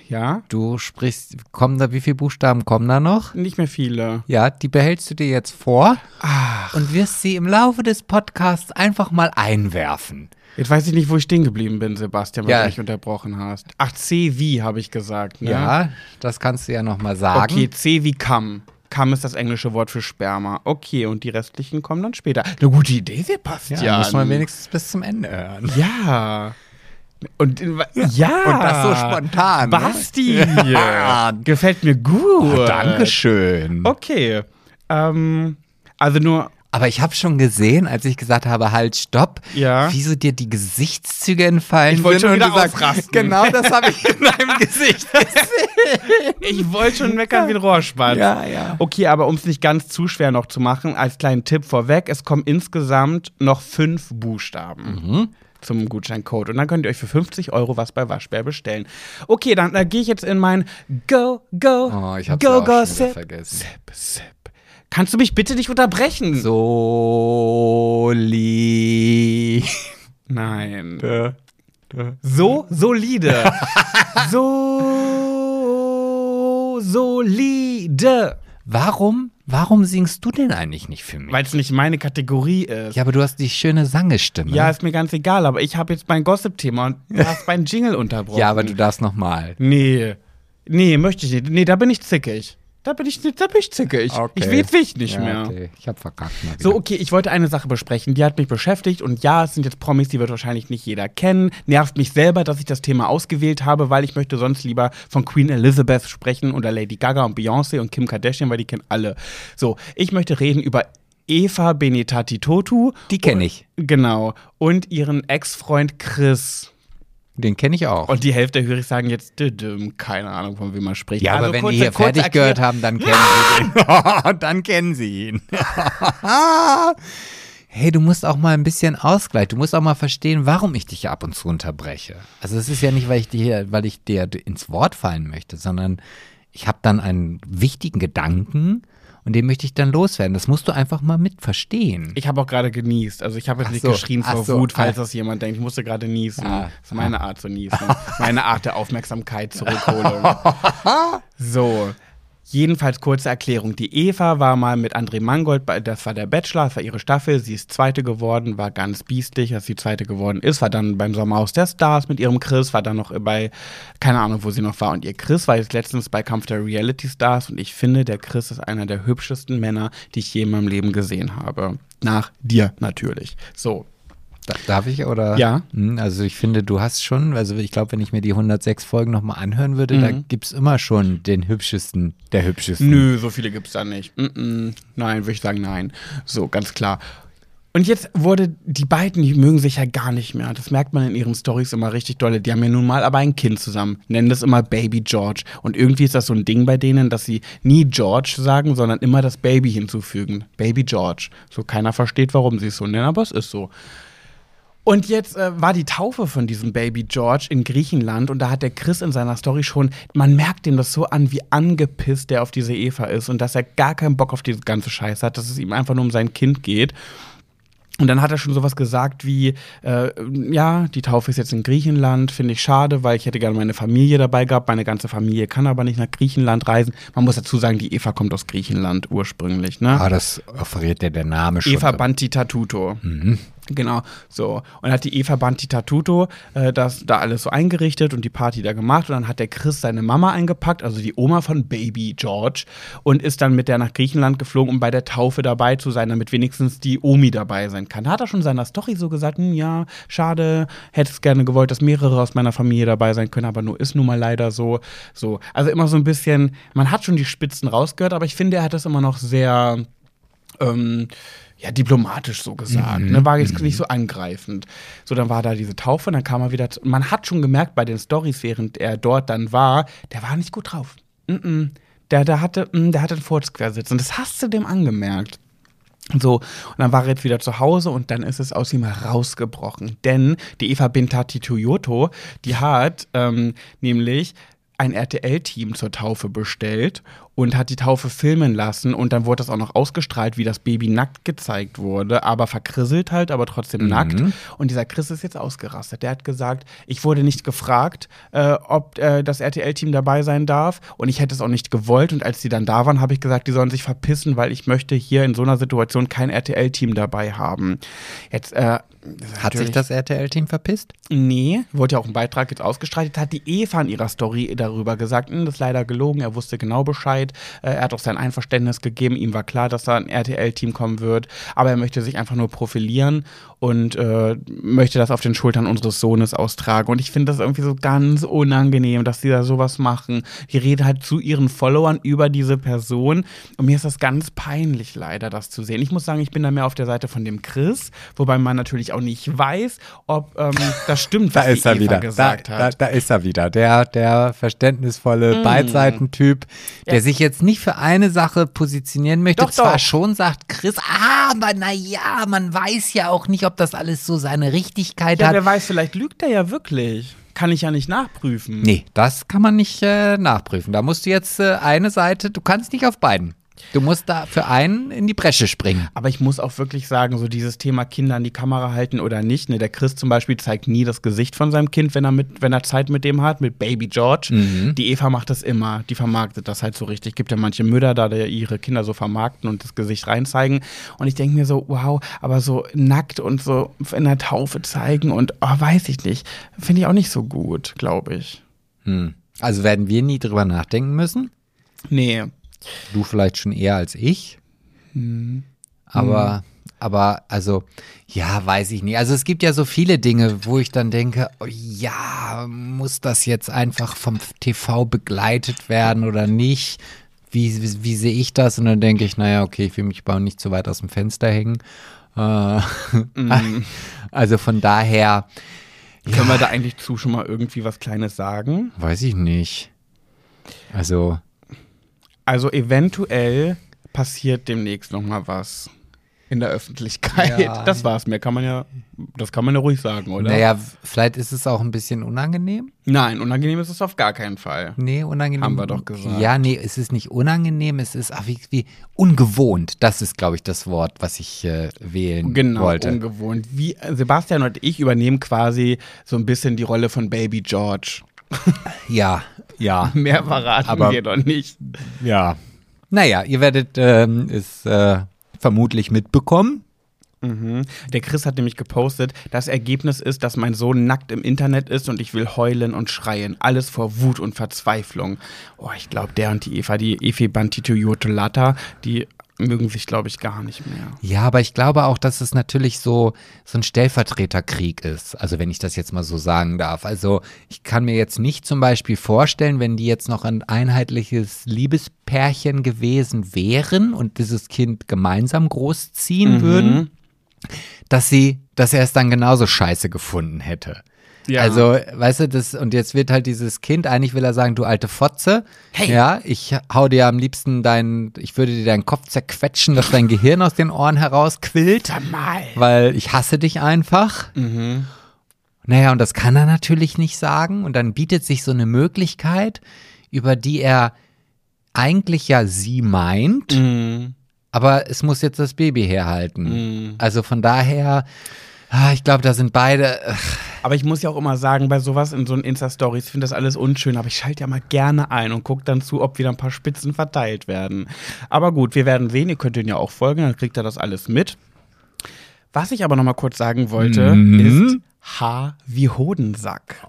ja, du sprichst, kommen da, wie viele Buchstaben kommen da noch? nicht mehr viele. Ja, die behältst du dir jetzt vor Ach, und wirst sie im Laufe des Podcasts einfach mal einwerfen. jetzt weiß ich nicht, wo ich stehen geblieben bin, Sebastian, weil Ja. du mich unterbrochen hast. Ach, C wie, habe ich gesagt, ne? Ja, das kannst du ja noch mal sagen. Okay, C wie Kamm. Kamm ist das englische Wort für Sperma. Okay, und die restlichen kommen dann später. Eine gute Idee, Sebastian. Ja, muss man wenigstens bis zum Ende hören. Ja. Und ja. Und das so spontan, ne? Basti. [laughs] Ja. Gefällt mir gut. Oh, Dankeschön. Okay. Ähm, also nur. Aber ich habe schon gesehen, als ich gesagt habe, halt, stopp, Ja. wieso dir die Gesichtszüge entfallen Ich wollte schon wieder du sagst, ausrasten. Genau, das habe ich in deinem [laughs] Gesicht gesehen. Ich wollte schon meckern wie ein Rohrspatz. Ja, ja. Okay, aber um es nicht ganz zu schwer noch zu machen, als kleinen Tipp vorweg, es kommen insgesamt noch fünf Buchstaben. Mhm. Zum Gutscheincode. Und dann könnt ihr euch für 50 Euro was bei Waschbär bestellen. Okay, dann äh, gehe ich jetzt in mein Go, Go, Oh, ich hab's Go, ja Go, Sip, vergessen. Sip, Sip. Kannst du mich bitte nicht unterbrechen? Soli. [laughs] Nein. So solide. [laughs] so solide. Warum, warum singst du denn eigentlich nicht für mich? Weil es nicht meine Kategorie ist. ja, aber du hast die schöne Sangestimme. Ja, ist mir ganz egal, aber ich habe jetzt mein Gossip-Thema und du hast meinen Jingle [laughs] unterbrochen. ja, aber du darfst noch mal. Nee. Nee, möchte ich nicht. Nee, da bin ich zickig. Da bin ich, da bin ich zickig. Ich will will ich nicht ja, mehr. Okay. Ich hab verkackt. So, okay, ich wollte eine Sache besprechen, die hat mich beschäftigt und ja, es sind jetzt Promis, die wird wahrscheinlich nicht jeder kennen. Nervt mich selber, dass ich das Thema ausgewählt habe, weil ich möchte sonst lieber von Queen Elizabeth sprechen oder Lady Gaga und Beyoncé und Kim Kardashian, weil die kennen alle. So, ich möchte reden über Eva Benetati Totu. Die kenn ich. Genau. Und ihren Ex-Freund Chris. Den kenne ich auch. Und die Hälfte höre ich sagen jetzt, keine Ahnung, von wem man spricht. ja, aber Also wenn kurze- die hier fertig Erklär- gehört haben, dann kennen [laughs] sie ihn. [laughs] dann kennen sie ihn. [laughs] hey, du musst auch mal ein bisschen Ausgleich. Du musst auch mal verstehen, warum ich dich ab und zu unterbreche. Also es ist ja nicht, weil ich dir, weil ich dir ins Wort fallen möchte, sondern ich habe dann einen wichtigen Gedanken und den möchte ich dann loswerden. Das musst du einfach mal mit verstehen. Ich habe auch gerade genießt. Also ich habe jetzt Ach nicht so, geschrien ach vor so, Wut, falls ah. das jemand denkt. Ich musste gerade niesen. Ah, das ist meine Art zu niesen. [laughs] meine Art der Aufmerksamkeit Zurückholung. [laughs] so. Jedenfalls kurze Erklärung. Die Eva war mal mit André Mangold, bei, das war der Bachelor, das war ihre Staffel. Sie ist Zweite geworden, war ganz biestig, dass sie Zweite geworden ist. War dann beim Sommerhaus der Stars mit ihrem Chris, war dann noch bei, keine Ahnung, wo sie noch war. Und ihr Chris war jetzt letztens bei Kampf der Reality Stars. Und ich finde, der Chris ist einer der hübschesten Männer, die ich je in meinem Leben gesehen habe. Nach dir natürlich. So. Da- Darf ich oder? Ja. Hm, Also ich finde, du hast schon, also ich glaube, wenn ich mir die 106 Folgen nochmal anhören würde, da gibt es immer schon den hübschesten, der hübschesten. Nö, so viele gibt's da nicht. Mm -mm. Nein, würde ich sagen, nein. So, ganz klar. Und jetzt wurde, die beiden, die mögen sich ja gar nicht mehr. Das merkt man in ihren Stories immer richtig dolle. Die haben ja nun mal aber ein Kind zusammen, nennen das immer Baby George. Und irgendwie ist das so ein Ding bei denen, dass sie nie George sagen, sondern immer das Baby hinzufügen. Baby George. So keiner versteht, warum sie es so nennen, aber es ist so. Und jetzt äh, war die Taufe von diesem Baby George in Griechenland und da hat der Chris in seiner Story schon, man merkt ihm das so an, wie angepisst der auf diese Eva ist und dass er gar keinen Bock auf diese ganze Scheiße hat, dass es ihm einfach nur um sein Kind geht. Und dann hat er schon sowas gesagt wie, äh, ja, die Taufe ist jetzt in Griechenland, finde ich schade, weil ich hätte gerne meine Familie dabei gehabt. Meine ganze Familie kann aber nicht nach Griechenland reisen. Man muss dazu sagen, die Eva kommt aus Griechenland ursprünglich, ne? Ah, das offeriert ja der Name schon. Eva Bantitatuto. Mhm. Genau, so. Und hat die Eva Bantitatuto äh, das da alles so eingerichtet und die Party da gemacht. Und dann hat der Chris seine Mama eingepackt, also die Oma von Baby George, und ist dann mit der nach Griechenland geflogen, um bei der Taufe dabei zu sein, damit wenigstens die Omi dabei sein kann. Da hat er schon in seiner Story so gesagt, hm, ja, schade, hätte es gerne gewollt, dass mehrere aus meiner Familie dabei sein können, aber nur ist nun mal leider so. So. Also immer so ein bisschen, man hat schon die Spitzen rausgehört, aber ich finde, er hat das immer noch sehr. Ähm, ja, diplomatisch so gesagt. Mhm. Ne? War jetzt nicht so angreifend. So, dann war da diese Taufe und dann kam er wieder. zu- Man hat schon gemerkt bei den Stories, während er dort dann war, der war nicht gut drauf. Mm -mm. Der, der, hatte, mm, der hatte einen Furz quersitzen. Und das hast du dem angemerkt. So, und dann war er jetzt wieder zu Hause und dann ist es aus ihm herausgebrochen. Denn die Eva Bintati Toyoto, die hat ähm, nämlich ein RTL-Team zur Taufe bestellt und hat die Taufe filmen lassen und dann wurde das auch noch ausgestrahlt, wie das Baby nackt gezeigt wurde, aber verkrisselt halt, aber trotzdem nackt. Und dieser Chris ist jetzt ausgerastet. Der hat gesagt, ich wurde nicht gefragt, äh, ob äh, das RTL-Team dabei sein darf und ich hätte es auch nicht gewollt und als die dann da waren, habe ich gesagt, die sollen sich verpissen, weil ich möchte hier in so einer Situation kein RTL-Team dabei haben. Jetzt äh, Hat sich das RTL-Team verpisst? Nee, wurde ja auch ein Beitrag jetzt ausgestrahlt. Hat die Eva in ihrer Story darüber gesagt, "Hm, das ist leider gelogen, er wusste genau Bescheid. Äh, Er hat auch sein Einverständnis gegeben, ihm war klar, dass da ein RTL-Team kommen wird, aber er möchte sich einfach nur profilieren und äh, möchte das auf den Schultern unseres Sohnes austragen. Und ich finde das irgendwie so ganz unangenehm, dass die da sowas machen. Die reden halt zu ihren Followern über diese Person und mir ist das ganz peinlich leider, das zu sehen. Ich muss sagen, ich bin da mehr auf der Seite von dem Chris, wobei man natürlich auch nicht weiß, ob ähm, das stimmt, [laughs] was Da ist er wieder. Da, gesagt da, hat. da ist er wieder. Der, der verständnisvolle Beidseitentyp, der Ja. sich jetzt nicht für eine Sache positionieren möchte. Doch, Zwar doch. schon sagt Chris, ah, aber naja, man weiß ja auch nicht, ob das alles so seine Richtigkeit Ja, hat. wer weiß, vielleicht lügt er ja wirklich. Kann ich ja nicht nachprüfen. Nee, das kann man nicht äh, nachprüfen. Da musst du jetzt äh, eine Seite, du kannst nicht auf beiden. Du musst da für einen in die Bresche springen. Aber ich muss auch wirklich sagen, so dieses Thema Kinder an die Kamera halten oder nicht. Ne, der Chris zum Beispiel zeigt nie das Gesicht von seinem Kind, wenn er, mit, wenn er Zeit mit dem hat, mit Baby George. Die Eva macht das immer. Die vermarktet das halt so richtig. Gibt ja manche Mütter, da die ihre Kinder so vermarkten und das Gesicht reinzeigen. Und ich denke mir so, wow, aber so nackt und so in der Taufe zeigen und oh, weiß ich nicht. Finde ich auch nicht so gut, glaube ich. Hm. Also werden wir nie drüber nachdenken müssen. Nee. Du vielleicht schon eher als ich. Mhm. Aber, aber, also, ja, weiß ich nicht. Also es gibt ja so viele Dinge, wo ich dann denke, oh, ja, muss das jetzt einfach vom TV begleitet werden oder nicht? Wie, wie, wie sehe ich das? Und dann denke ich, naja, okay, ich will mich aber nicht zu weit aus dem Fenster hängen. Äh, Mhm. [laughs] Also von daher, Können wir da eigentlich zu schon mal irgendwie was Kleines sagen? weiß ich nicht. Also, Also eventuell passiert demnächst noch mal was in der Öffentlichkeit. Ja. [laughs] Das war's. Mehr kann man ja, das kann man ja ruhig sagen, oder? naja, vielleicht ist es auch ein bisschen unangenehm. Nein, unangenehm ist es auf gar keinen Fall. Nee, unangenehm. Haben wir doch gesagt. Ja, nee, es ist nicht unangenehm, es ist ach, wie, wie ungewohnt. Das ist, glaube ich, das Wort, was ich äh, wählen Genau, wollte. ungewohnt. Wie Sebastian und ich übernehmen quasi so ein bisschen die Rolle von Baby George. Ja, ja, Mehr verraten Aber- wir doch nicht. ja. Naja, ihr werdet ähm, es äh, vermutlich mitbekommen. Mhm. Der Chris hat nämlich gepostet, das Ergebnis ist, dass mein Sohn nackt im Internet ist und ich will heulen und schreien. Alles vor Wut und Verzweiflung. Oh, ich glaube, der und die Eva, die Efe Bantitoyotolata, die mögen sich, glaube ich, gar nicht mehr. Ja, aber ich glaube auch, dass es natürlich so, so ein Stellvertreterkrieg ist. Also wenn ich das jetzt mal so sagen darf. Also ich kann mir jetzt nicht zum Beispiel vorstellen, wenn die jetzt noch ein einheitliches Liebespärchen gewesen wären und dieses Kind gemeinsam großziehen würden, dass sie, dass er es dann genauso scheiße gefunden hätte. Ja. Also, weißt du, das, und jetzt wird halt dieses Kind, eigentlich will er sagen, du alte Fotze. Hey. Ja, ich hau dir am liebsten deinen, ich würde dir deinen Kopf zerquetschen, dass dein Gehirn aus den Ohren herausquillt. Mal. Weil ich hasse dich einfach. Naja, und das kann er natürlich nicht sagen. Und dann bietet sich so eine Möglichkeit, über die er eigentlich ja sie meint, Mhm. aber es muss jetzt das Baby herhalten. Also von daher, ah, ich glaube, da sind beide. ach, Aber ich muss ja auch immer sagen, bei sowas in so einen Insta-Stories, ich finde das alles unschön, aber ich schalte ja mal gerne ein und gucke dann zu, ob wieder ein paar Spitzen verteilt werden. Aber gut, wir werden sehen, ihr könnt ihn ja auch folgen, dann kriegt er das alles mit. Was ich aber noch mal kurz sagen wollte, Mhm. ist Haar wie Hodensack.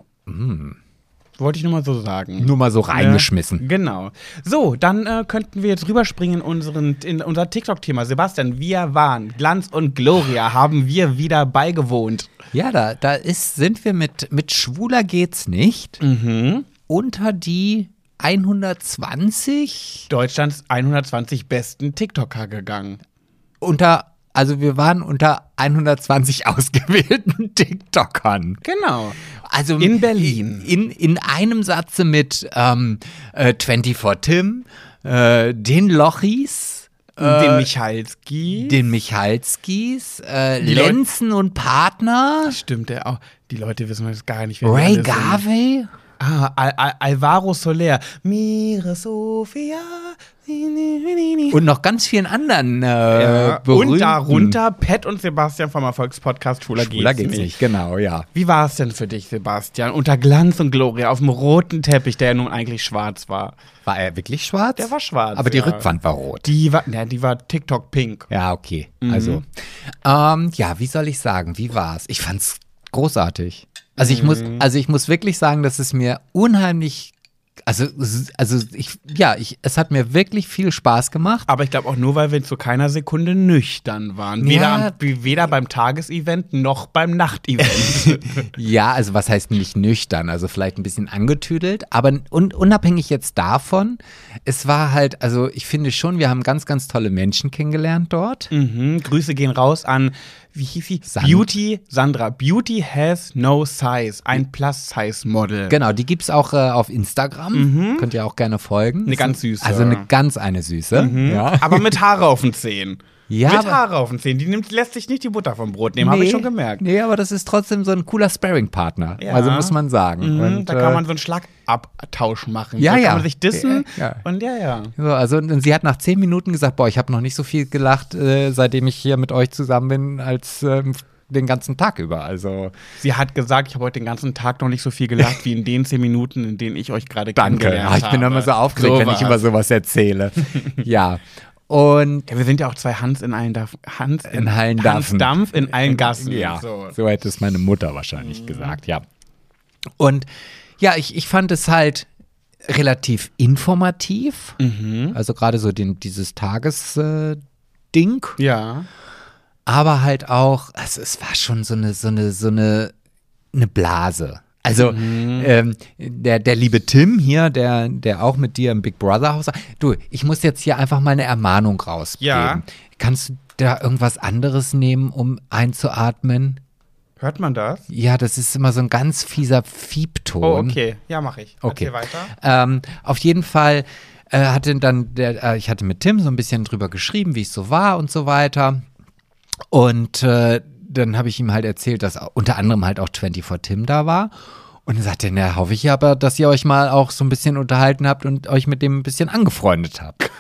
Wollte ich nur mal so sagen. nur mal so reingeschmissen. Ja, genau. So, dann äh, könnten wir jetzt rüberspringen in, unseren, in unser TikTok-Thema. Sebastian, wir waren, Glanz und Gloria haben wir wieder beigewohnt. Ja, da, da ist, sind wir mit, mit Schwuler geht's nicht Mhm. unter die 120 Deutschlands 120 besten TikToker gegangen. unter, also wir waren unter 120 [laughs] ausgewählten TikTokern. Genau. Also In Berlin. In, in einem Satze mit ähm, äh, 24 Tim, äh, den Lochis, den Michalski. den Michalskis, äh, Lenzen und Partner, Stimmt, der auch. Die Leute wissen das gar nicht. Ray alle sind. Ah, Al Al Alvaro Soler. Mire Sofia. Und noch ganz vielen anderen äh, Ja, und darunter Pat und Sebastian vom Erfolgspodcast Schwuler, Schwuler geht's, geht's nicht, genau, ja. Wie war es denn für dich, Sebastian? Unter Glanz und Gloria auf dem roten Teppich, der ja nun eigentlich schwarz war. War er wirklich schwarz? Der war schwarz. Aber die ja. Rückwand war rot. Die war, ja, die war TikTok pink. Ja, okay. Mhm. Also, ähm, ja, wie soll ich sagen? Wie war's? Ich fand's großartig. Also ich muss, Mhm. also ich muss wirklich sagen, dass es mir unheimlich, also, also ich, ja, ich, es hat mir wirklich viel Spaß gemacht. Aber ich glaube auch nur, weil wir zu keiner Sekunde nüchtern waren. Weder, Ja. am, weder beim Tagesevent noch beim Nachtevent. [laughs] Ja, also was heißt nicht nüchtern? Also vielleicht ein bisschen angetüdelt, aber un unabhängig jetzt davon, es war halt, also ich finde schon, wir haben ganz, ganz tolle Menschen kennengelernt dort. mhm. Grüße gehen raus an, wie hieß sie? Sand- Beauty, Sandra. Beauty has no size. Ein Plus-Size-Model. Genau, die gibt's auch äh, auf Instagram. Könnt ihr auch gerne folgen. Mhm. Eine ganz süße. Also eine ganz eine süße. Ja. Aber mit [laughs] Haare auf den Zehen. Ja, mit Haare auf den Zehen. Die nimmt, lässt sich nicht die Butter vom Brot nehmen, habe ich schon gemerkt. Nee, aber das ist trotzdem so ein cooler Sparring-Partner. Ja. Also muss man sagen. Mhm, Und, da kann äh, man so einen Schlagabtausch machen. Ja, da ja. kann man sich dissen. Ja, ja. Und ja, ja. So, also und sie hat nach zehn Minuten gesagt, boah, ich habe noch nicht so viel gelacht, äh, seitdem ich hier mit euch zusammen bin, als ähm, den ganzen Tag über. Also Sie hat gesagt, ich habe heute den ganzen Tag noch nicht so viel gelacht wie in den zehn Minuten, in denen ich euch gerade danke. kennengelernt Ah, ich bin habe. immer so aufgeregt, wenn ich über sowas erzähle. [laughs] ja. Und Ja, wir sind ja auch zwei Hans in allen Dampf. Hans In allen Hans. Dampf in allen Gassen. Ja, So. so, hätte es meine Mutter wahrscheinlich gesagt, ja. Und ja, ich, ich fand es halt relativ informativ. Also gerade so den, dieses Tagesding. Ding. Ja. aber halt auch, also es war schon so eine, so eine, so eine, eine Blase. Also ähm, der, der liebe Tim hier, der, der auch mit dir im Big Brother Haus, du, ich muss jetzt hier einfach mal eine Ermahnung rausgeben. Ja. Kannst du da irgendwas anderes nehmen, um einzuatmen? Hört man das? Ja, das ist immer so ein ganz fieser Fiebton. Oh, okay. Ja, mache ich. Okay. Weiter. Ähm, auf jeden Fall äh, hatte dann der, äh, ich hatte mit Tim so ein bisschen drüber geschrieben, wie es so war und so weiter. Und äh, dann habe ich ihm halt erzählt, dass unter anderem halt auch 24 Tim da war. Und dann sagte er, na, hoffe ich aber, dass ihr euch mal auch so ein bisschen unterhalten habt und euch mit dem ein bisschen angefreundet habt.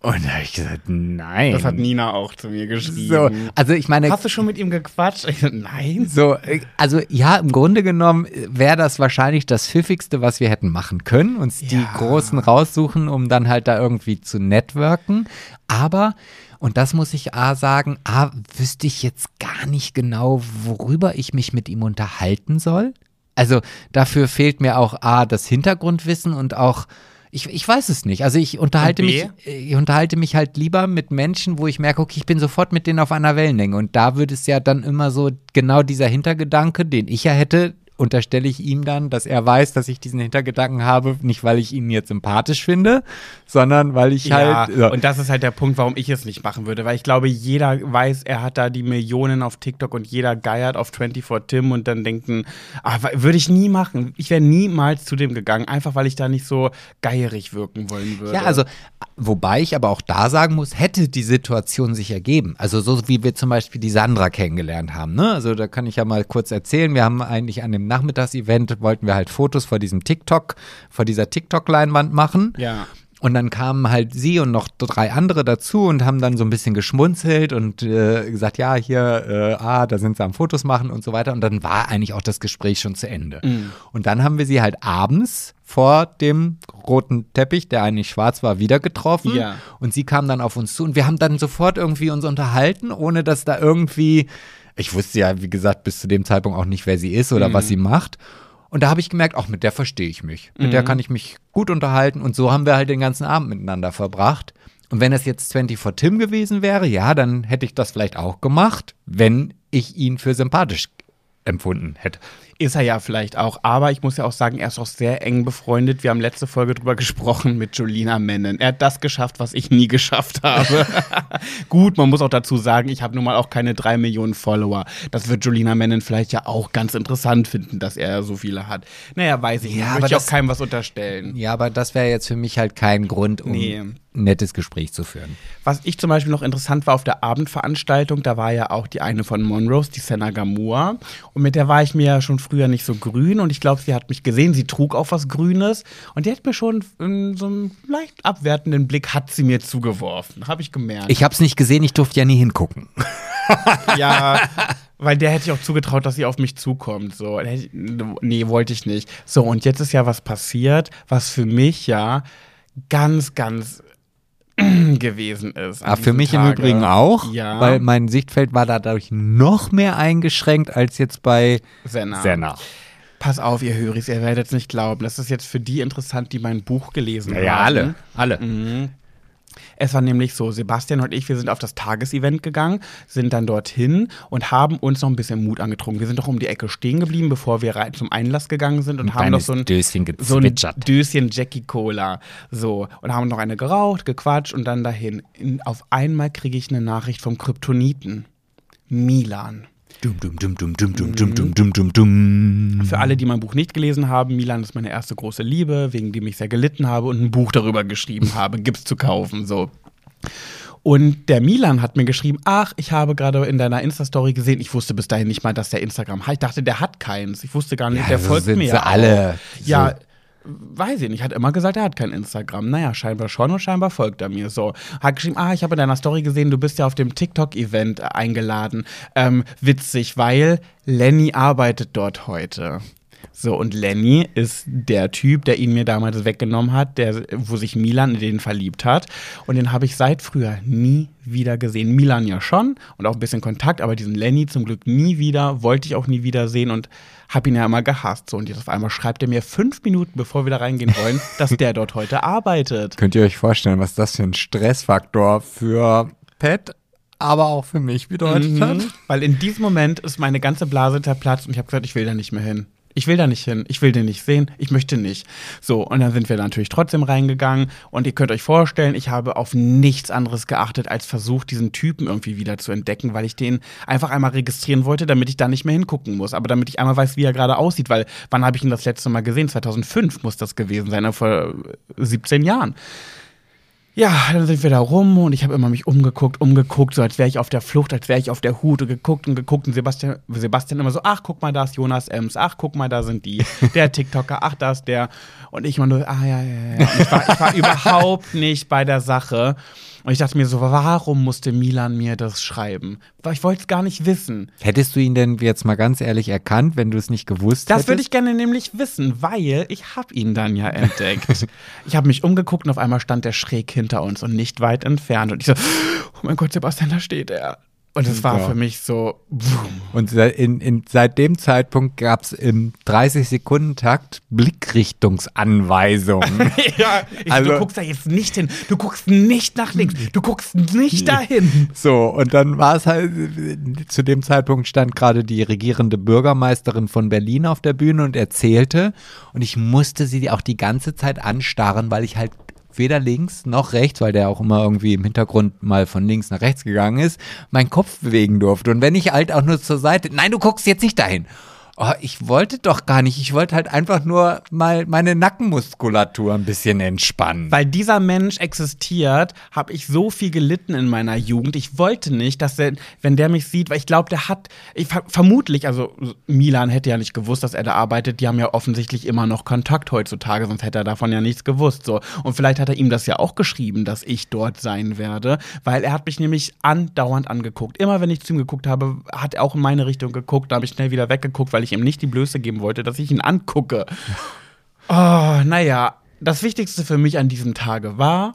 Und da habe ich gesagt, nein. Das hat Nina auch zu mir geschrieben. so, also ich meine, Hast du schon mit ihm gequatscht? Ich so, nein. so, äh, also ja, im Grunde genommen wäre das wahrscheinlich das Pfiffigste, was wir hätten machen können, uns die Ja. Großen raussuchen, um dann halt da irgendwie zu networken. Aber, und das muss ich A sagen, A, wüsste ich jetzt gar nicht genau, worüber ich mich mit ihm unterhalten soll. Also dafür fehlt mir auch A, das Hintergrundwissen und auch ich, ich weiß es nicht. Also ich unterhalte mich, ich unterhalte mich halt lieber mit Menschen, wo ich merke, okay, ich bin sofort mit denen auf einer Wellenlänge. Und da würde es ja dann immer so genau dieser Hintergedanke, den ich ja hätte, unterstelle ich ihm dann, dass er weiß, dass ich diesen Hintergedanken habe, nicht weil ich ihn jetzt sympathisch finde, sondern weil ich halt. Ja, und das ist halt der Punkt, warum ich es nicht machen würde, weil ich glaube, jeder weiß, er hat da die Millionen auf TikTok und jeder geiert auf 24 Tim und dann denken, ah, würde ich nie machen. Ich wäre niemals zu dem gegangen, einfach weil ich da nicht so geierig wirken wollen würde. Ja, also, wobei ich aber auch da sagen muss, hätte die Situation sich ergeben. Also, so wie wir zum Beispiel die Sandra kennengelernt haben, ne? Also, da kann ich ja mal kurz erzählen. Wir haben eigentlich an dem Nachmittagsevent wollten wir halt Fotos vor diesem TikTok, vor dieser TikTok-Leinwand machen. Ja. Und dann kamen halt sie und noch drei andere dazu und haben dann so ein bisschen geschmunzelt und äh, gesagt, ja, hier, äh, ah, da sind sie am Fotos machen und so weiter. Und dann war eigentlich auch das Gespräch schon zu Ende. Und dann haben wir sie halt abends vor dem roten Teppich, der eigentlich schwarz war, wieder getroffen. Ja. Und sie kam dann auf uns zu und wir haben dann sofort irgendwie uns unterhalten, ohne dass da irgendwie, ich wusste ja, wie gesagt, bis zu dem Zeitpunkt auch nicht, wer sie ist oder was sie macht. Und da habe ich gemerkt, auch mit der verstehe ich mich. Mit der kann ich mich gut unterhalten. Und so haben wir halt den ganzen Abend miteinander verbracht. Und wenn es jetzt 24 Tim gewesen wäre, ja, dann hätte ich das vielleicht auch gemacht, wenn ich ihn für sympathisch empfunden hätte. Ist er ja vielleicht auch, aber ich muss ja auch sagen, er ist auch sehr eng befreundet. Wir haben letzte Folge drüber gesprochen mit Jolina Mennen. Er hat das geschafft, was ich nie geschafft habe. [laughs] Gut, man muss auch dazu sagen, ich habe nun mal auch keine drei Millionen Follower. Das wird Jolina Mennen vielleicht ja auch ganz interessant finden, dass er so viele hat. Naja, weiß ich nicht. Ja, Möchte aber ich auch keinem was unterstellen. Ja, aber das wäre jetzt für mich halt kein Grund, um Nee. Nettes Gespräch zu führen. Was ich zum Beispiel noch interessant war auf der Abendveranstaltung, da war ja auch die eine von Monrose, die Senna Gamua. Und mit der war ich mir ja schon früher nicht so grün. Und ich glaube, sie hat mich gesehen, sie trug auch was Grünes. Und die hat mir schon in so einem leicht abwertenden Blick, hat sie mir zugeworfen. Habe ich gemerkt. Ich habe es nicht gesehen, ich durfte ja nie hingucken. [laughs] ja, weil der hätte ich auch zugetraut, dass sie auf mich zukommt. So, nee, wollte ich nicht. So, und jetzt ist ja was passiert, was für mich ja ganz, ganz [clears throat] gewesen ist. Ah, für mich im Tage. Übrigen auch, Ja. weil mein Sichtfeld war dadurch noch mehr eingeschränkt als jetzt bei Senna. Senna. Pass auf, ihr Höris, ihr werdet es nicht glauben. Das ist jetzt für die interessant, die mein Buch gelesen haben. Ja, alle, alle. Mhm. Es war nämlich so, Sebastian und ich, wir sind auf das Tagesevent gegangen, sind dann dorthin und haben uns noch ein bisschen Mut angetrunken. Wir sind doch um die Ecke stehen geblieben, bevor wir rein zum Einlass gegangen sind und Ein haben noch so ein Döschen so ein gezwitschert. Döschen Jackie Cola. So. Und haben noch eine geraucht, gequatscht und dann dahin. In, auf einmal kriege ich eine Nachricht vom Kryptoniten. Milan. Dum, dum, dum, dum, dum, dum, dum, dum, dum, dum, dum. Für alle, die mein Buch nicht gelesen haben, Milan ist meine erste große Liebe, wegen dem ich sehr gelitten habe und ein Buch darüber geschrieben [laughs] habe. Gibt's zu kaufen, so. Und der Milan hat mir geschrieben, ach, ich habe gerade in deiner Insta-Story gesehen, ich wusste bis dahin nicht mal, dass der Instagram hat. Ich dachte, der hat keins. Ich wusste gar nicht, Ja, der so folgt sind mir. sie ja auch. Weiß ich nicht. Hat immer gesagt, er hat kein Instagram. Naja, scheinbar schon und scheinbar folgt er mir so. Hat geschrieben, ah, ich habe in deiner Story gesehen, du bist ja auf dem TikTok-Event eingeladen. Ähm, witzig, weil Lenny arbeitet dort heute. So, und Lenny ist der Typ, der ihn mir damals weggenommen hat, der, wo sich Milan in den verliebt hat. Und den habe ich seit früher nie wieder gesehen. Milan ja schon und auch ein bisschen Kontakt, aber diesen Lenny zum Glück nie wieder, wollte ich auch nie wieder sehen und habe ihn ja immer gehasst. So, und jetzt auf einmal schreibt er mir fünf Minuten, bevor wir da reingehen wollen, [laughs] dass der dort heute arbeitet. Könnt ihr euch vorstellen, was das für ein Stressfaktor für Pat, aber auch für mich bedeutet hat? Mhm. Weil in diesem Moment ist meine ganze Blase zerplatzt und ich habe gesagt, ich will da nicht mehr hin. Ich will da nicht hin. Ich will den nicht sehen. Ich möchte nicht. So, und dann sind wir natürlich trotzdem reingegangen. Und ihr könnt euch vorstellen, ich habe auf nichts anderes geachtet, als versucht, diesen Typen irgendwie wieder zu entdecken, weil ich den einfach einmal registrieren wollte, damit ich da nicht mehr hingucken muss. Aber damit ich einmal weiß, wie er gerade aussieht. Weil, wann habe ich ihn das letzte Mal gesehen? 2005 muss das gewesen sein, ne, vor 17 Jahren. Ja, dann sind wir da rum und ich habe immer mich umgeguckt, umgeguckt, so als wäre ich auf der Flucht, als wäre ich auf der Hut und geguckt und geguckt und Sebastian, Sebastian immer so, ach, guck mal, da ist Jonas Ems, ach, guck mal, da sind die, [laughs] der TikToker, ach, da ist der. Und ich immer nur, ah, ja, ja, ja. Und Ich war, ich war [laughs] überhaupt nicht bei der Sache. Und ich dachte mir so, warum musste Milan mir das schreiben? Ich wollte es gar nicht wissen. Hättest du ihn denn jetzt mal ganz ehrlich erkannt, wenn du es nicht gewusst Das hättest? würde ich gerne nämlich wissen, weil ich habe ihn dann ja entdeckt. [laughs] ich habe mich umgeguckt und auf einmal stand er schräg hinter uns und nicht weit entfernt. Und ich so, oh mein Gott, Sebastian, da steht er. Und es war So. für mich so. Und in, in, seit dem Zeitpunkt gab es im 30-Sekunden-Takt Blickrichtungsanweisungen. [laughs] ja, ich, Also- du guckst da jetzt nicht hin. Du guckst nicht nach links. Du guckst nicht dahin. So, und dann war es halt, zu dem Zeitpunkt stand gerade die regierende Bürgermeisterin von Berlin auf der Bühne und erzählte. Und ich musste sie auch die ganze Zeit anstarren, weil ich halt weder links noch rechts, weil der auch immer irgendwie im Hintergrund mal von links nach rechts gegangen ist, meinen Kopf bewegen durfte. Und wenn ich halt auch nur zur Seite, nein, du guckst jetzt nicht dahin. Oh, ich wollte doch gar nicht. Ich wollte halt einfach nur mal meine Nackenmuskulatur ein bisschen entspannen. Weil dieser Mensch existiert, habe ich so viel gelitten in meiner Jugend. Ich wollte nicht, dass er, wenn der mich sieht, weil ich glaube, der hat, ich ver vermutlich, also Milan hätte ja nicht gewusst, dass er da arbeitet. Die haben ja offensichtlich immer noch Kontakt heutzutage, sonst hätte er davon ja nichts gewusst. So und vielleicht hat er ihm das ja auch geschrieben, dass ich dort sein werde, weil er hat mich nämlich andauernd angeguckt. Immer wenn ich zu ihm geguckt habe, hat er auch in meine Richtung geguckt. Da habe ich schnell wieder weggeguckt, weil ich ihm nicht die Blöße geben wollte, dass ich ihn angucke. Oh, naja, das Wichtigste für mich an diesem Tage war,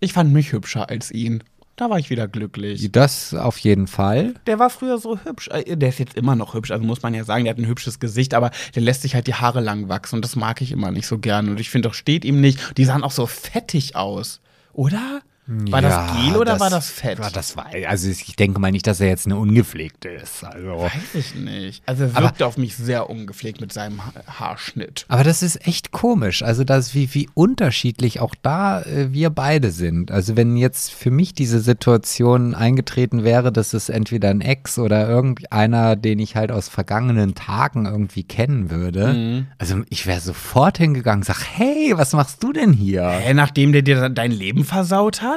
ich fand mich hübscher als ihn. Da war ich wieder glücklich. Das auf jeden Fall. Der war früher so hübsch. Äh, Der ist jetzt immer noch hübsch, also muss man ja sagen, der hat ein hübsches Gesicht, aber der lässt sich halt die Haare lang wachsen und das mag ich immer nicht so gern. Und ich finde auch, steht ihm nicht. Die sahen auch so fettig aus. Oder? War Ja, das Gel oder war das Fett? War das war, also ich denke mal nicht, dass er jetzt eine ungepflegte ist. Also. Weiß ich nicht. Also er wirkte auf mich sehr ungepflegt mit seinem Ha- Haarschnitt. Aber das ist echt komisch. Also das wie wie unterschiedlich auch da äh, wir beide sind. Also wenn jetzt für mich diese Situation eingetreten wäre, dass es entweder ein Ex oder irgendeiner, den ich halt aus vergangenen Tagen irgendwie kennen würde. Mhm. Also ich wäre sofort hingegangen, und sag, hey, was machst du denn hier? Hä, nachdem der dir dein Leben versaut hat?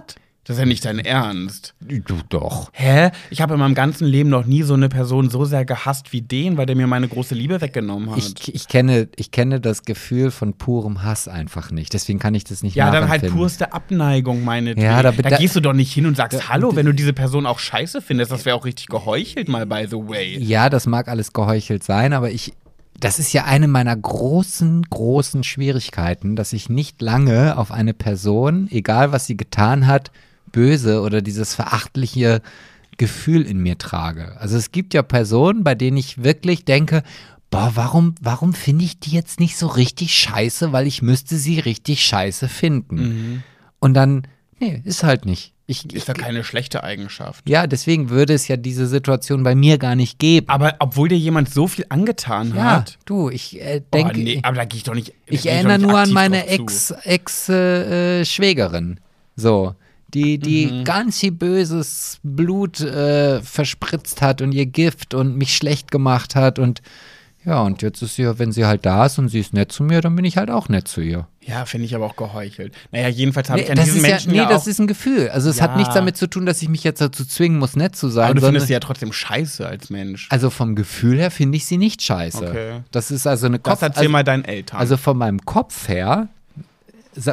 Das ist ja nicht dein Ernst. Du doch. Hä? Ich habe in meinem ganzen Leben noch nie so eine Person so sehr gehasst wie den, weil der mir meine große Liebe weggenommen hat. Ich, ich, kenne, ich kenne das Gefühl von purem Hass einfach nicht. Deswegen kann ich das nicht ja, dann halt purste Abneigung, meine Ja, da- da, da- gehst du doch nicht hin und sagst Hallo, wenn du diese Person auch scheiße findest. Das wäre auch richtig geheuchelt, mal by the way. Ja, das mag alles geheuchelt sein, aber ich, das ist ja eine meiner großen, großen Schwierigkeiten, dass ich nicht lange auf eine Person, egal was sie getan hat, böse oder dieses verachtliche Gefühl in mir trage. Also es gibt ja Personen, bei denen ich wirklich denke, boah, warum, warum finde ich die jetzt nicht so richtig scheiße, weil ich müsste sie richtig scheiße finden. Und dann, nee, ist halt nicht. Ich, Ist ja keine schlechte Eigenschaft. ja, deswegen würde es ja diese Situation bei mir gar nicht geben. Aber obwohl dir jemand so viel angetan Ja, hat. du, ich äh, Oh, denke, nee, aber da gehe ich doch nicht. ich erinnere nur an meine zu. Ex, äh. So, die, die Mhm. ganz viel böses Blut äh, verspritzt hat und ihr Gift und mich schlecht gemacht hat und ja, und jetzt ist sie, wenn sie halt da ist und sie ist nett zu mir, dann bin ich halt auch nett zu ihr. Ja, finde ich aber auch geheuchelt. Naja, jedenfalls habe Nee, ich an das diesen ist ja, Menschen nee, ja, das ist ein Gefühl. Also es hat Ja. nichts damit zu tun, dass ich mich jetzt dazu zwingen muss, nett zu sein. aber du findest sie ja trotzdem scheiße als Mensch. also vom Gefühl her finde ich sie nicht scheiße. Okay. Das ist also eine Das Kopf. erzähl also, mal deinen Eltern. Also von meinem Kopf her,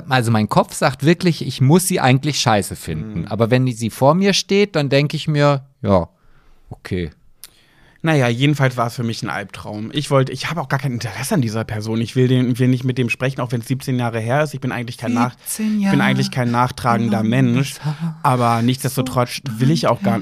also mein Kopf sagt wirklich, ich muss sie eigentlich scheiße finden. Mhm. Aber wenn sie vor mir steht, dann denke ich mir, ja, okay. Naja, jedenfalls war es für mich ein Albtraum. Ich wollte, ich habe auch gar kein Interesse an dieser Person. Ich will, den, will nicht mit dem sprechen, auch wenn es 17 Jahre her ist. Ich bin eigentlich kein, nach, 17 ich bin eigentlich kein nachtragender Mensch. Aber nichtsdestotrotz will ich auch gar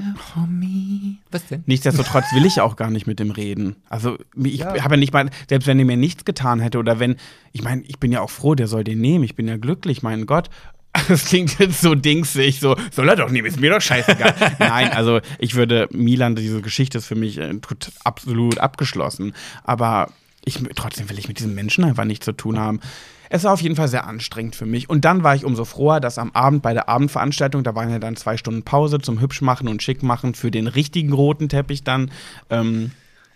Was denn? Nichtsdestotrotz will ich auch gar nicht mit dem reden. Also ich habe ja nicht mal, selbst wenn er mir nichts getan hätte oder wenn, ich meine, ich bin ja auch froh, der soll den nehmen. Ich bin ja glücklich, mein Gott. [laughs] Das klingt jetzt so dingsig, so, soll er doch nehmen, ist mir doch scheißegal. [laughs] Nein, also ich würde, Milan, diese Geschichte ist für mich äh, absolut abgeschlossen. Aber ich, trotzdem will ich mit diesem Menschen einfach nichts zu tun haben. Es war auf jeden Fall sehr anstrengend für mich. Und dann war ich umso froher, dass am Abend bei der Abendveranstaltung, da waren ja dann zwei Stunden Pause zum Hübschmachen und Schickmachen für den richtigen roten Teppich dann, ähm,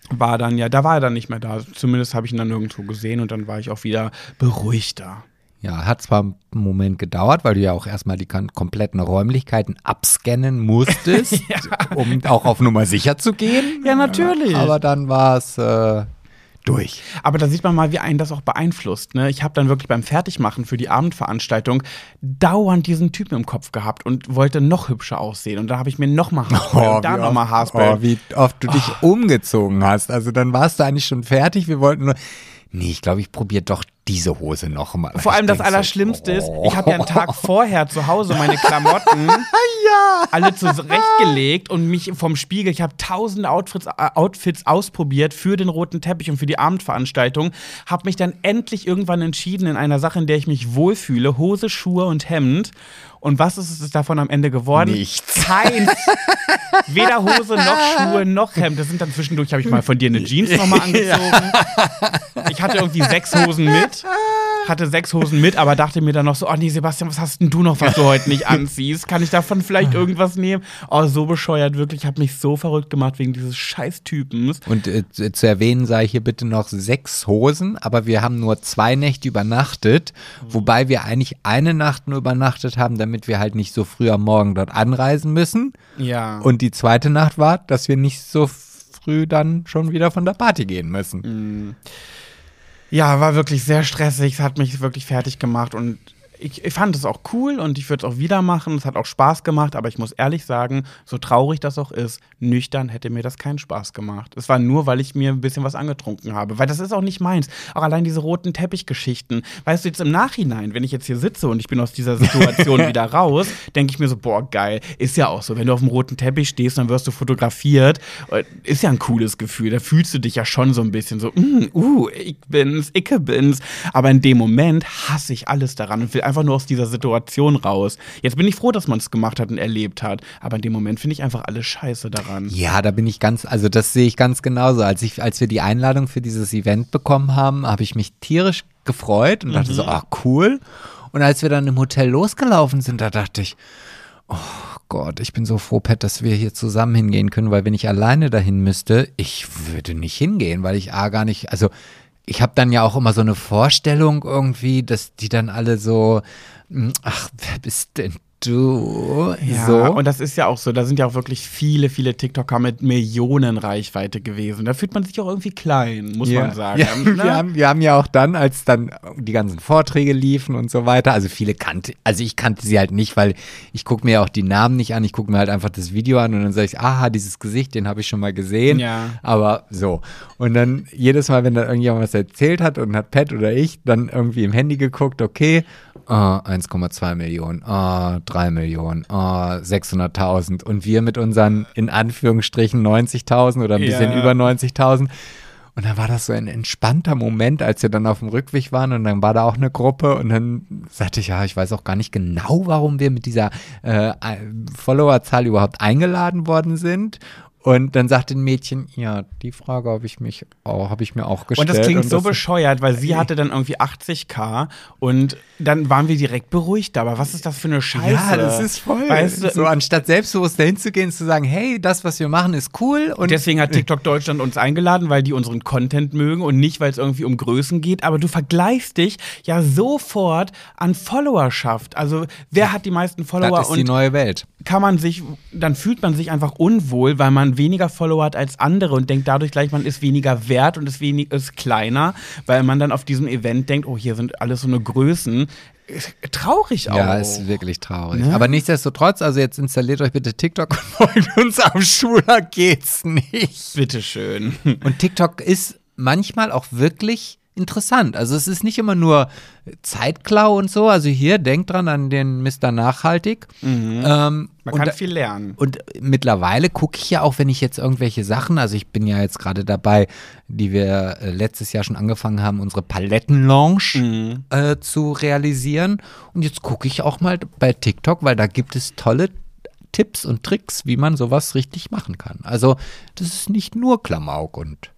war dann ja, da war er dann nicht mehr da. Zumindest habe ich ihn dann nirgendwo gesehen und dann war ich auch wieder beruhigter. Ja, hat zwar einen Moment gedauert, weil du ja auch erstmal die kompletten Räumlichkeiten abscannen musstest, [laughs] um auch auf Nummer sicher zu gehen. Ja, natürlich. Aber dann war es äh, durch. Aber da sieht man mal, wie einen das auch beeinflusst. Ne? Ich habe dann wirklich beim Fertigmachen für die Abendveranstaltung dauernd diesen Typen im Kopf gehabt und wollte noch hübscher aussehen. Und da habe ich mir noch mal [laughs] Haarspray und da wie noch mal oft- Haarspray. Oh, wie oft du dich umgezogen hast. Also dann warst du eigentlich schon fertig. Wir wollten nur. Nee, ich glaube, ich probiere doch diese Hose noch mal. Vor allem das denk so, Allerschlimmste ist, oh. ich habe ja einen Tag vorher zu Hause meine Klamotten [laughs] alle zurechtgelegt und mich vom Spiegel, ich habe tausende Outfits, äh, Outfits ausprobiert für den roten Teppich und für die Abendveranstaltung, habe mich dann endlich irgendwann entschieden in einer Sache, in der ich mich wohlfühle, Hose, Schuhe und Hemd. Und was ist es davon am Ende geworden? Nichts. Keins. [laughs] Weder Hose noch Schuhe noch Hemd. Das sind dann zwischendurch, habe ich mal von dir eine Jeans nochmal angezogen. Ich hatte irgendwie sechs Hosen mit. Hatte sechs Hosen mit, aber dachte mir dann noch so, oh nee, Sebastian, was hast denn du noch, was du heute nicht anziehst? Kann ich davon vielleicht irgendwas nehmen? Oh, so bescheuert, wirklich. Ich habe mich so verrückt gemacht wegen dieses Scheißtypens. Und äh, zu erwähnen sei hier bitte noch sechs Hosen, aber wir haben nur zwei Nächte übernachtet, wobei wir eigentlich eine Nacht nur übernachtet haben, damit wir halt nicht so früh am Morgen dort anreisen müssen. Ja. Und die zweite Nacht war, dass wir nicht so früh dann schon wieder von der Party gehen müssen. Mhm. Ja, war wirklich sehr stressig. Es hat mich wirklich fertig gemacht und ich, ich fand es auch cool und ich würde es auch wieder machen. Es hat auch Spaß gemacht, aber ich muss ehrlich sagen, so traurig das auch ist, nüchtern hätte mir das keinen Spaß gemacht. Es war nur, weil ich mir ein bisschen was angetrunken habe, weil das ist auch nicht meins. Auch allein diese roten Teppichgeschichten. Weißt du, jetzt im Nachhinein, wenn ich jetzt hier sitze und ich bin aus dieser Situation [laughs] wieder raus, denke ich mir so, boah, geil. Ist ja auch so, wenn du auf dem roten Teppich stehst, dann wirst du fotografiert. Ist ja ein cooles Gefühl. Da fühlst du dich ja schon so ein bisschen so, mm, uh, ich bin's, ich bin's. Aber in dem Moment hasse ich alles daran und will einfach nur aus dieser Situation raus. Jetzt bin ich froh, dass man es gemacht hat und erlebt hat. Aber in dem Moment finde ich einfach alles scheiße daran. Ja, da bin ich ganz, also das sehe ich ganz genauso. Als ich, als wir die Einladung für dieses Event bekommen haben, habe ich mich tierisch gefreut und dachte so, ah, cool. Und als wir dann im Hotel losgelaufen sind, da dachte ich, oh Gott, ich bin so froh, Pat, dass wir hier zusammen hingehen können, weil wenn ich alleine dahin müsste, ich würde nicht hingehen, weil ich A gar nicht, also ich habe dann ja auch immer so eine Vorstellung irgendwie, dass die dann alle so, hm, ach, wer bist denn du? Ja, so. und das ist ja auch so, da sind ja auch wirklich viele, viele TikToker mit Millionen Reichweite gewesen. Da fühlt man sich auch irgendwie klein, muss man [laughs] sagen. Ja, Ne? wir, haben, wir haben ja auch dann, als dann die ganzen Vorträge liefen und so weiter, also viele kannte, also ich kannte sie halt nicht, weil ich gucke mir auch die Namen nicht an, ich gucke mir halt einfach das Video an und dann sage ich, aha, dieses Gesicht, den habe ich schon mal gesehen. Ja. Aber so. Und dann jedes Mal, wenn dann irgendjemand was erzählt hat und hat Pat oder ich dann irgendwie im Handy geguckt, okay, ah, 1,2 Millionen, ah, 3 Millionen, ah, 600.000 und wir mit unseren in Anführungsstrichen 90.000 oder ein bisschen Ja. über 90.000. Und dann war das so ein entspannter Moment, als wir dann auf dem Rückweg waren und dann war da auch eine Gruppe und dann sagte ich, ja, ich weiß auch gar nicht genau, warum wir mit dieser äh, Followerzahl überhaupt eingeladen worden sind. Und dann sagte ein Mädchen, ja, die Frage habe ich mich auch, habe ich mir auch gestellt. Und das klingt so das- bescheuert, weil sie hatte dann irgendwie 80k und dann waren wir direkt beruhigt. Aber was ist das für eine Scheiße? Ja, das ist voll. Weißt du, so anstatt selbstbewusst dahin zu gehen, zu sagen, hey, das, was wir machen, ist cool. Und Und deswegen hat TikTok Deutschland uns eingeladen, weil die unseren Content mögen und nicht, weil es irgendwie um Größen geht. Aber du vergleichst dich ja sofort an Followerschaft. Also wer hat die meisten Follower das ist die und neue Welt. Kann man sich, dann fühlt man sich einfach unwohl, weil man weniger Follower hat als andere und denkt dadurch gleich, man ist weniger wert und ist, wenig, ist kleiner, weil man dann auf diesem Event denkt, oh, hier sind alles so eine Größen. Traurig auch. Ja, ist wirklich traurig. Ne? Aber nichtsdestotrotz, also jetzt installiert euch bitte TikTok und [laughs] folgt uns am Schuler geht's nicht. Bitteschön. Und TikTok ist manchmal auch wirklich interessant. Also es ist nicht immer nur Zeitklau und so. Also hier, denkt dran an den Mr. Nachhaltig. Ähm, Man und kann da- viel lernen. und mittlerweile gucke ich ja auch, wenn ich jetzt irgendwelche Sachen, also ich bin ja jetzt gerade dabei, die wir äh, letztes Jahr schon angefangen haben, unsere Palettenlounge äh, zu realisieren. Und jetzt gucke ich auch mal bei TikTok, weil da gibt es tolle Tipps und Tricks, wie man sowas richtig machen kann. Also das ist nicht nur Klamauk und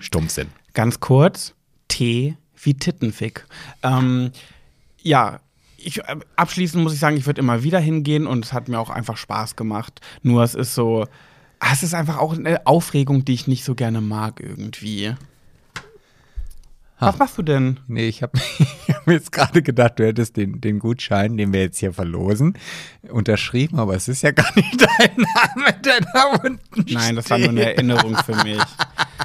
Stumpfsinn. Ganz kurz, T wie Tittenfick. Ähm, ja, ich, äh, abschließend muss ich sagen, ich würde immer wieder hingehen und es hat mir auch einfach Spaß gemacht. Nur es ist so, ah, es ist einfach auch eine Aufregung, die ich nicht so gerne mag irgendwie. Was machst du denn? Nee, ich habe [laughs] hab mir jetzt gerade gedacht, du hättest den, den Gutschein, den wir jetzt hier verlosen, unterschrieben, aber es ist ja gar nicht [laughs] dein Name, der da unten Nein, das war nur eine steht. Erinnerung für mich.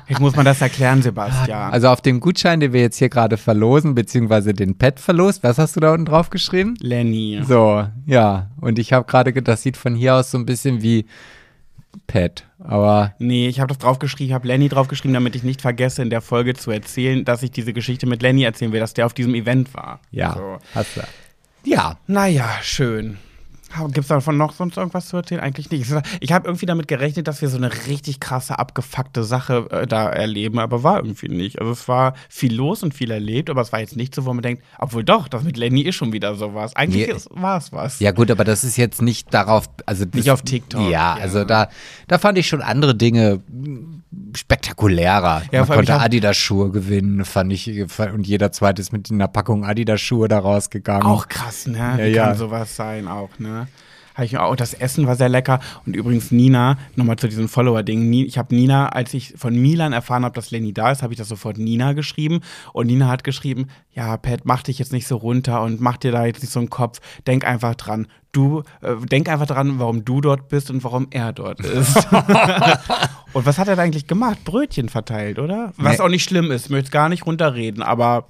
Jetzt muss man das erklären, Sebastian. Also auf dem Gutschein, den wir jetzt hier gerade verlosen, beziehungsweise den Pet verlost, was hast du da unten drauf geschrieben? Lenny. So, ja. Und ich habe gerade gedacht, das sieht von hier aus so ein bisschen wie Pat. Aber Nee, ich habe das draufgeschrieben, ich habe Lenny draufgeschrieben, damit ich nicht vergesse, in der Folge zu erzählen, dass ich diese Geschichte mit Lenny erzählen will, dass der auf diesem Event war. ja, So. hast du. Ja, Naja, schön. Gibt es davon noch sonst irgendwas zu erzählen? Eigentlich nicht. Ich habe irgendwie damit gerechnet, dass wir so eine richtig krasse, abgefuckte Sache äh, da erleben, aber war irgendwie nicht. Also es war viel los und viel erlebt, aber es war jetzt nicht so, wo man denkt, obwohl doch, das mit Lenny ist schon wieder sowas. Eigentlich Ja. war es was. Ja, gut, aber das ist jetzt nicht darauf, also das, Nicht auf TikTok, Ja, ja. also da, da fand ich schon andere Dinge spektakulärer. Ja, Man konnte Adidas-Schuhe gewinnen, fand ich, und jeder zweite ist mit einer Packung Adidas-Schuhe da rausgegangen. Auch krass, ne? Ja, Wie ja. kann sowas sein auch, ne? Ich auch, das Essen war sehr lecker. Und übrigens Nina, nochmal zu diesem Follower-Ding. Ich habe Nina, als ich von Milan erfahren habe, dass Lenny da ist, habe ich das sofort Nina geschrieben. Und Nina hat geschrieben, ja, Pat, mach dich jetzt nicht so runter und mach dir da jetzt nicht so einen Kopf. Denk einfach dran. Du, äh, denk einfach dran, warum du dort bist und warum er dort ist. [laughs] und was hat er da eigentlich gemacht? Brötchen verteilt, oder? Was Nee. auch nicht schlimm ist, möchte gar nicht runterreden, aber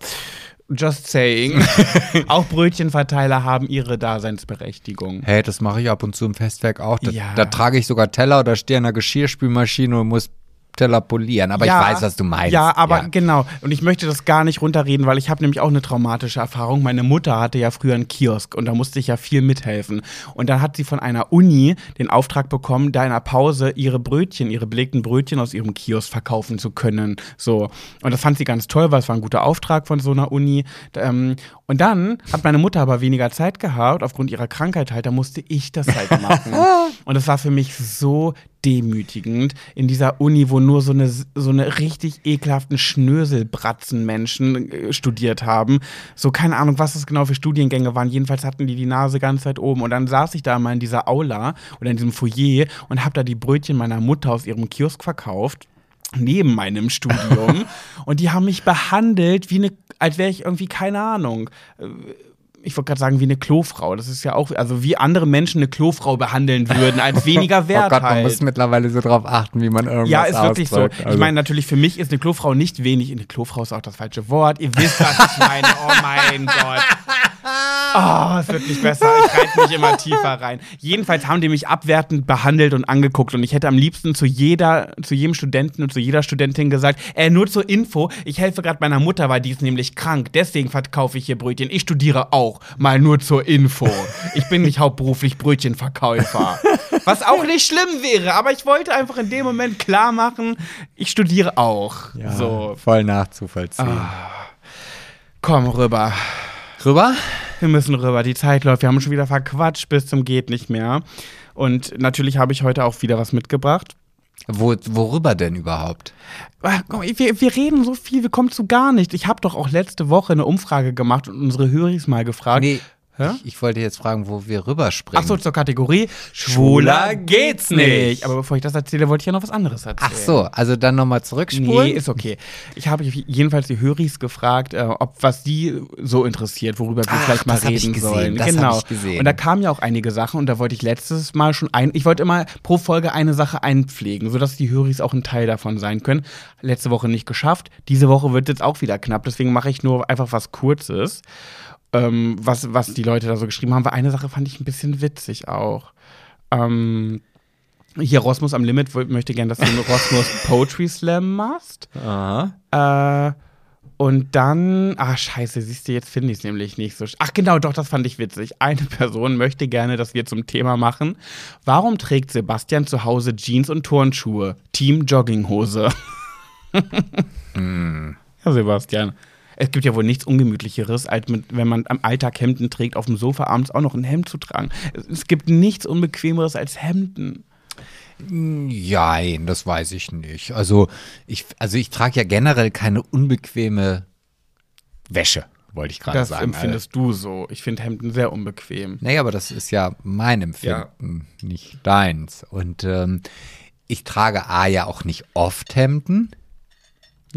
just saying. [laughs] auch Brötchenverteiler haben ihre Daseinsberechtigung. Hey, das mache ich ab und zu im Festwerk auch. Da, Ja. da trage ich sogar Teller oder stehe in der Geschirrspülmaschine und muss Teller polieren. Aber Ja, ich weiß, was du meinst. Ja, aber genau. Und ich möchte das gar nicht runterreden, weil ich habe nämlich auch eine traumatische Erfahrung. Meine Mutter hatte ja früher einen Kiosk und da musste ich ja viel mithelfen. Und dann hat sie von einer Uni den Auftrag bekommen, da in der Pause ihre Brötchen, ihre belegten Brötchen aus ihrem Kiosk verkaufen zu können. So. Und das fand sie ganz toll, weil es war ein guter Auftrag von so einer Uni. Ähm, und dann hat meine Mutter aber weniger Zeit gehabt, aufgrund ihrer Krankheit halt, da musste ich das halt machen. [laughs] und das war für mich so demütigend in dieser Uni, wo nur so eine, so eine richtig ekelhaften Schnöselbratzen-Menschen äh, studiert haben. So keine Ahnung, was das genau für Studiengänge waren. Jedenfalls hatten die die Nase ganz weit oben. Und dann saß ich da mal in dieser Aula oder in diesem Foyer und habe da die Brötchen meiner Mutter aus ihrem Kiosk verkauft neben meinem Studium [laughs] und die haben mich behandelt wie eine, als wäre ich irgendwie keine Ahnung. Ich wollte gerade sagen wie eine Klofrau. Das ist ja auch, also wie andere Menschen eine Klofrau behandeln würden, als weniger wert [laughs] oh Gott, man halt. muss mittlerweile so drauf achten, wie man irgendwas Ja, ist wirklich so. ausdrückt. Ich Also- meine, natürlich für mich ist eine Klofrau nicht wenig. Eine Klofrau ist auch das falsche Wort. Ihr wisst, was ich meine. Oh mein [laughs] Gott. Oh, es wird nicht besser. Ich reite mich immer tiefer rein. Jedenfalls haben die mich abwertend behandelt und angeguckt. Und ich hätte am liebsten zu jeder, zu jedem Studenten und zu jeder Studentin gesagt, äh, nur zur Info, ich helfe gerade meiner Mutter, weil die ist nämlich krank. Deswegen verkaufe ich hier Brötchen. Ich studiere auch. Mal nur zur Info. Ich bin nicht hauptberuflich Brötchenverkäufer. Was auch nicht schlimm wäre, aber ich wollte einfach in dem Moment klar machen, ich studiere auch. ja, So, voll nachzuvollziehen. komm rüber. Rüber? Wir müssen rüber. Die Zeit läuft. Wir haben schon wieder verquatscht bis zum geht nicht mehr. Und natürlich habe ich heute auch wieder was mitgebracht. Wo, worüber denn überhaupt? Wir, wir reden so viel, wir kommen zu gar nicht. Ich habe doch auch letzte Woche eine Umfrage gemacht und unsere Höris mal gefragt. Nee, Hä? ich, ich wollte jetzt fragen, wo wir rüberspringen. Ach so, zur Kategorie Schwuler geht's nicht. Aber bevor ich das erzähle, wollte ich ja noch was anderes erzählen. Ach so, also dann nochmal zurückspulen? Nee, ist okay. Ich habe jedenfalls die Höris gefragt, äh, ob was die so interessiert, worüber wir Ach, vielleicht mal das ich reden gesehen, sollen. das genau. ich gesehen. Und da kamen ja auch einige Sachen und da wollte ich letztes Mal schon ein, ich wollte immer pro Folge eine Sache einpflegen, sodass die Höris auch ein Teil davon sein können. Letzte Woche nicht geschafft. Diese Woche wird jetzt auch wieder knapp, deswegen mache ich nur einfach was Kurzes. Ähm, was, was die Leute da so geschrieben haben, weil eine Sache fand ich ein bisschen witzig auch. Ähm, hier Rosmus am Limit möchte gerne, dass du einen Rosmus [laughs] Poetry Slam machst. Aha. Äh, und dann, ah scheiße, siehst du, jetzt finde ich es nämlich nicht so. Ach genau, doch, das fand ich witzig. Eine Person möchte gerne, dass wir zum Thema machen. Warum trägt Sebastian zu Hause Jeans und Turnschuhe? Team Jogginghose. [laughs] Ja, Sebastian. Es gibt ja wohl nichts Ungemütlicheres, als mit, wenn man am Alltag Hemden trägt, auf dem Sofa abends auch noch ein Hemd zu tragen. Es, gibt nichts Unbequemeres als Hemden. Nein, das weiß ich nicht. Also ich, also ich trage ja generell keine unbequeme Wäsche, wollte ich gerade Das sagen. empfindest du so. Ich finde Hemden sehr unbequem. Nee, aber das ist ja mein Empfinden, nicht deins. Und ähm, ich trage A ja auch nicht oft Hemden.